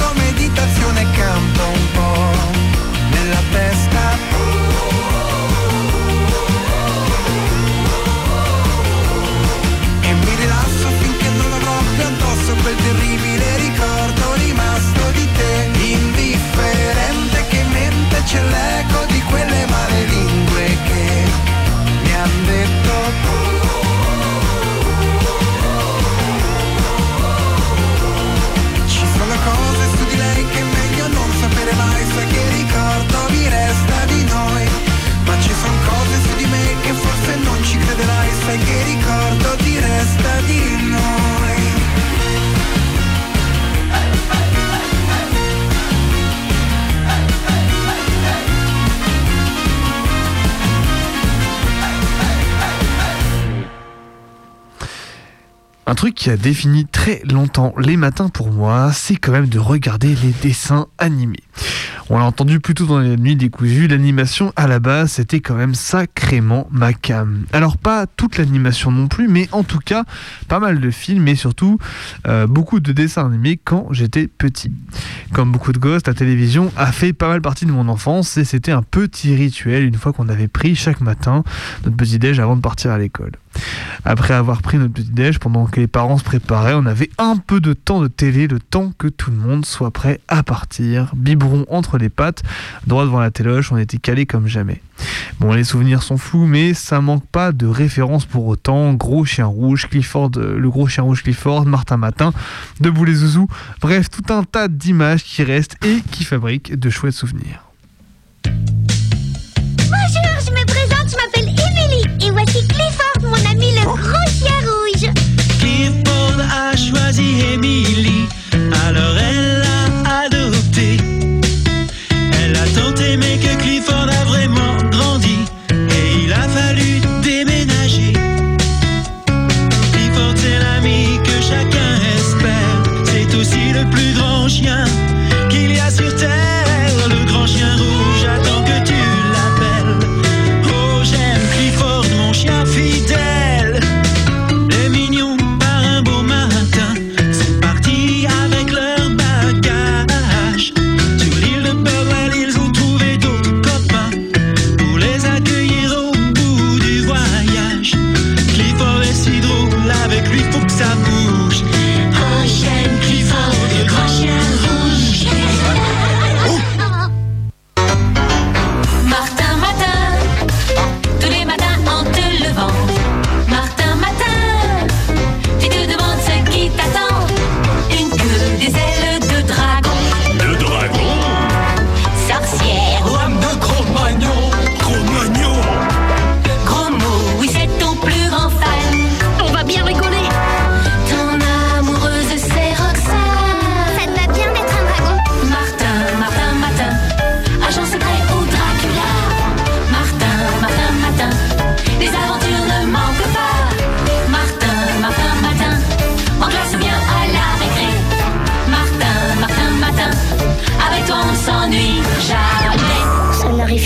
défini très longtemps les matins pour moi, c'est quand même de regarder les dessins animés. On l'a entendu plus tôt dans la nuit décousue, l'animation à la base c'était quand même sacrément ma cam. Alors pas toute l'animation non plus, mais en tout cas pas mal de films et surtout euh, beaucoup de dessins animés quand j'étais petit. Comme beaucoup de gosses, la télévision a fait pas mal partie de mon enfance et c'était un petit rituel une fois qu'on avait pris chaque matin notre petit déj avant de partir à l'école. Après avoir pris notre petit déj, pendant que les parents se préparaient, on avait un peu de temps de télé, le temps que tout le monde soit prêt à partir. Biberon entre les pattes, droit devant la téloche, on était calés comme jamais. Bon, les souvenirs sont flous, mais ça manque pas de références pour autant. Gros chien rouge, Clifford, euh, le gros chien rouge Clifford, Martin Matin, Debout les zouzous. Bref, tout un tas d'images qui restent et qui fabriquent de chouettes souvenirs. Alors elle l'a adopté. Elle a tant aimé que Clifford a vraiment grandi. Et il a fallu déménager. Clifford, c'est l'ami que chacun espère. C'est aussi le plus grand chien.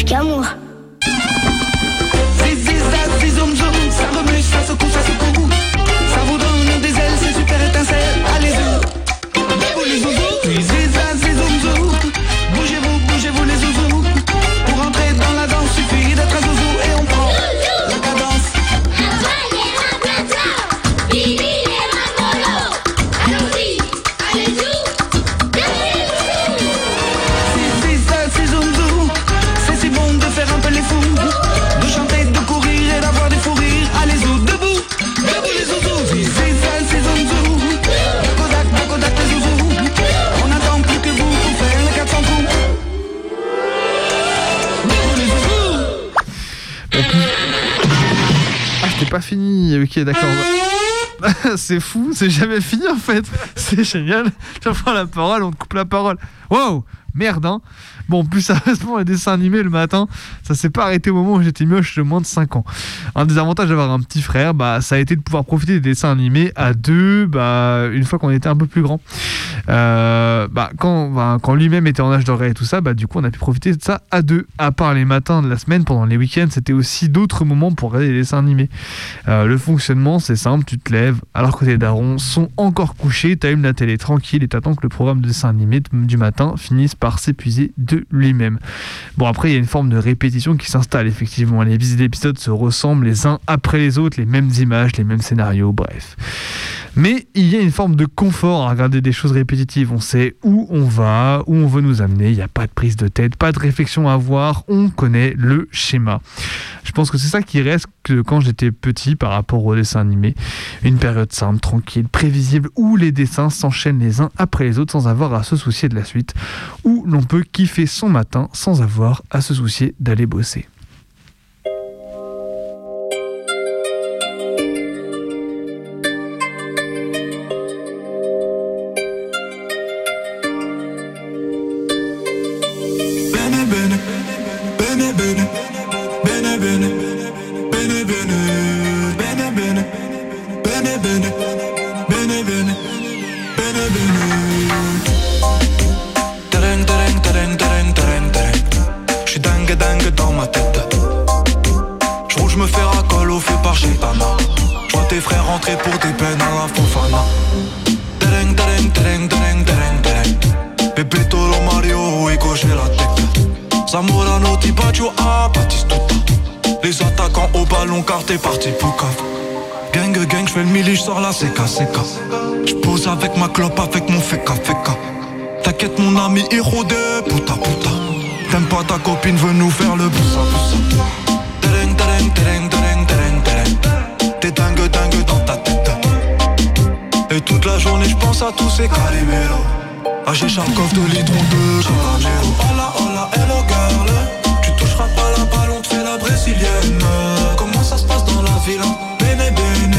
是爱。c'est fou, c'est jamais fini en fait. C'est génial. Tu prends la parole, on te coupe la parole. Wow, merde, hein. Bon, plus sérieusement, les dessins animés le matin, ça s'est pas arrêté au moment où j'étais moche de moins de 5 ans. Un des avantages d'avoir un petit frère, bah, ça a été de pouvoir profiter des dessins animés à deux, bah, une fois qu'on était un peu plus grand. Euh, bah, quand bah, quand lui-même était en âge d'oreille et tout ça, bah, du coup, on a pu profiter de ça à deux. À part les matins de la semaine, pendant les week-ends, c'était aussi d'autres moments pour regarder les dessins animés. Euh, le fonctionnement, c'est simple, tu te lèves alors que tes darons sont encore couchés, t'allumes la télé tranquille et t'attends que le programme de dessin animé du matin finisse par s'épuiser de lui-même. Bon, après, il y a une forme de répétition qui s'installe, effectivement. Les visites d'épisodes se ressemblent les uns après les autres, les mêmes images, les mêmes scénarios, bref. Mais il y a une forme de confort à regarder des choses répétitives. On sait où on va, où on veut nous amener. Il n'y a pas de prise de tête, pas de réflexion à avoir. On connaît le schéma. Je pense que c'est ça qui reste que quand j'étais petit par rapport aux dessins animés. Une période simple, tranquille, prévisible, où les dessins s'enchaînent les uns après les autres sans avoir à se soucier de la suite. Où l'on peut kiffer son matin sans avoir à se soucier d'aller bosser. J'ai Charkov de. Hola, hola, hello girl. Tu toucheras pas la balle, on te fait la brésilienne. Comment ça se passe dans la ville? hein? Bene, bene.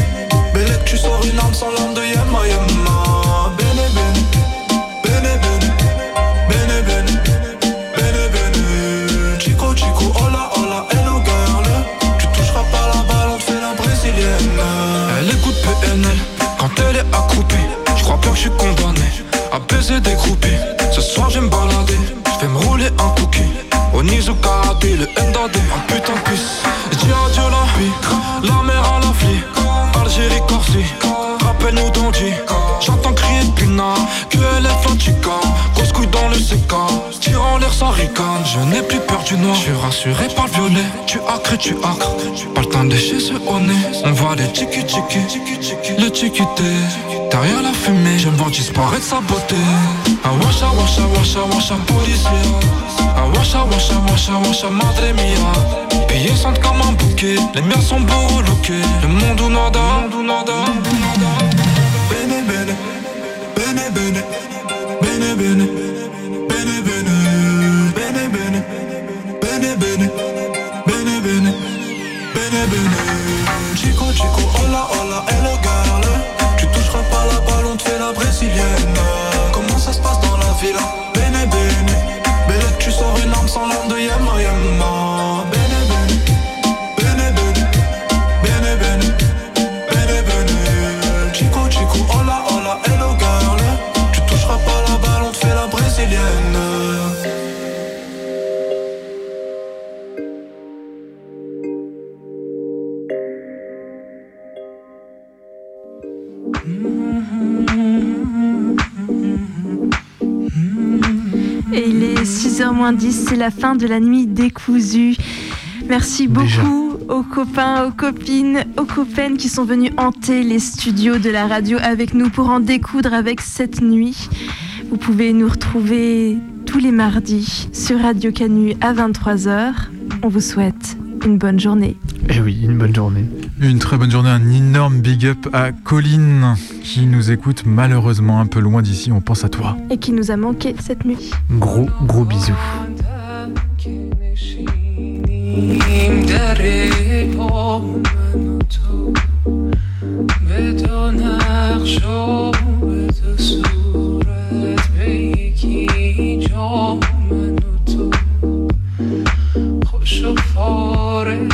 Bélec, tu sors une arme sans l'arme de Yemma, Yemma. Bene, bene. Bene, bene. Bene, bene. Bene, bene. Chico, chico, hola, hola, hello girl. Tu toucheras pas la balle, on te fait la brésilienne. Elle écoute PNL quand elle est accroupie. Je crois pas que je suis condamné à baiser des groupies. Au Nizu Karaté, le Ndadé, un putain de puce. Adieu la la mer à la flie. Algérie, Corsie, rappelle-nous d'Andy. J'entends crier Pina, que elle est. Grosse couille dans le CK, tirant l'air sans ricane. Je n'ai plus peur du noir, je suis rassuré par le violet. Tu acres, tu acres, pas le temps de chez ce nez. On voit les tiki tiki, le tiki Derrière la fumée, j'aime voir disparaître sa beauté. Ah washa washa washa washa policier. Ah washa washa washa washa madre mia. Payés sentent comme un bouquet, les miens sont beaux relookés. Le monde ou nada, monde ou nada. C'est la fin de la nuit décousue. Merci beaucoup aux copains, aux copines, aux copaines qui sont venus hanter les studios de la radio avec nous pour en découdre avec cette nuit. Vous pouvez nous retrouver tous les mardis sur Radio Canu à 23h. On vous souhaite une bonne journée. Eh oui, une bonne journée. Une très bonne journée, un énorme big up à Colline qui nous écoute malheureusement un peu loin d'ici. On pense à toi. Et qui nous a manqué cette nuit. Gros, gros bisous. این در با من و تو به دو نقش و به دو صورت به یکی جا من و تو خوش و فارغ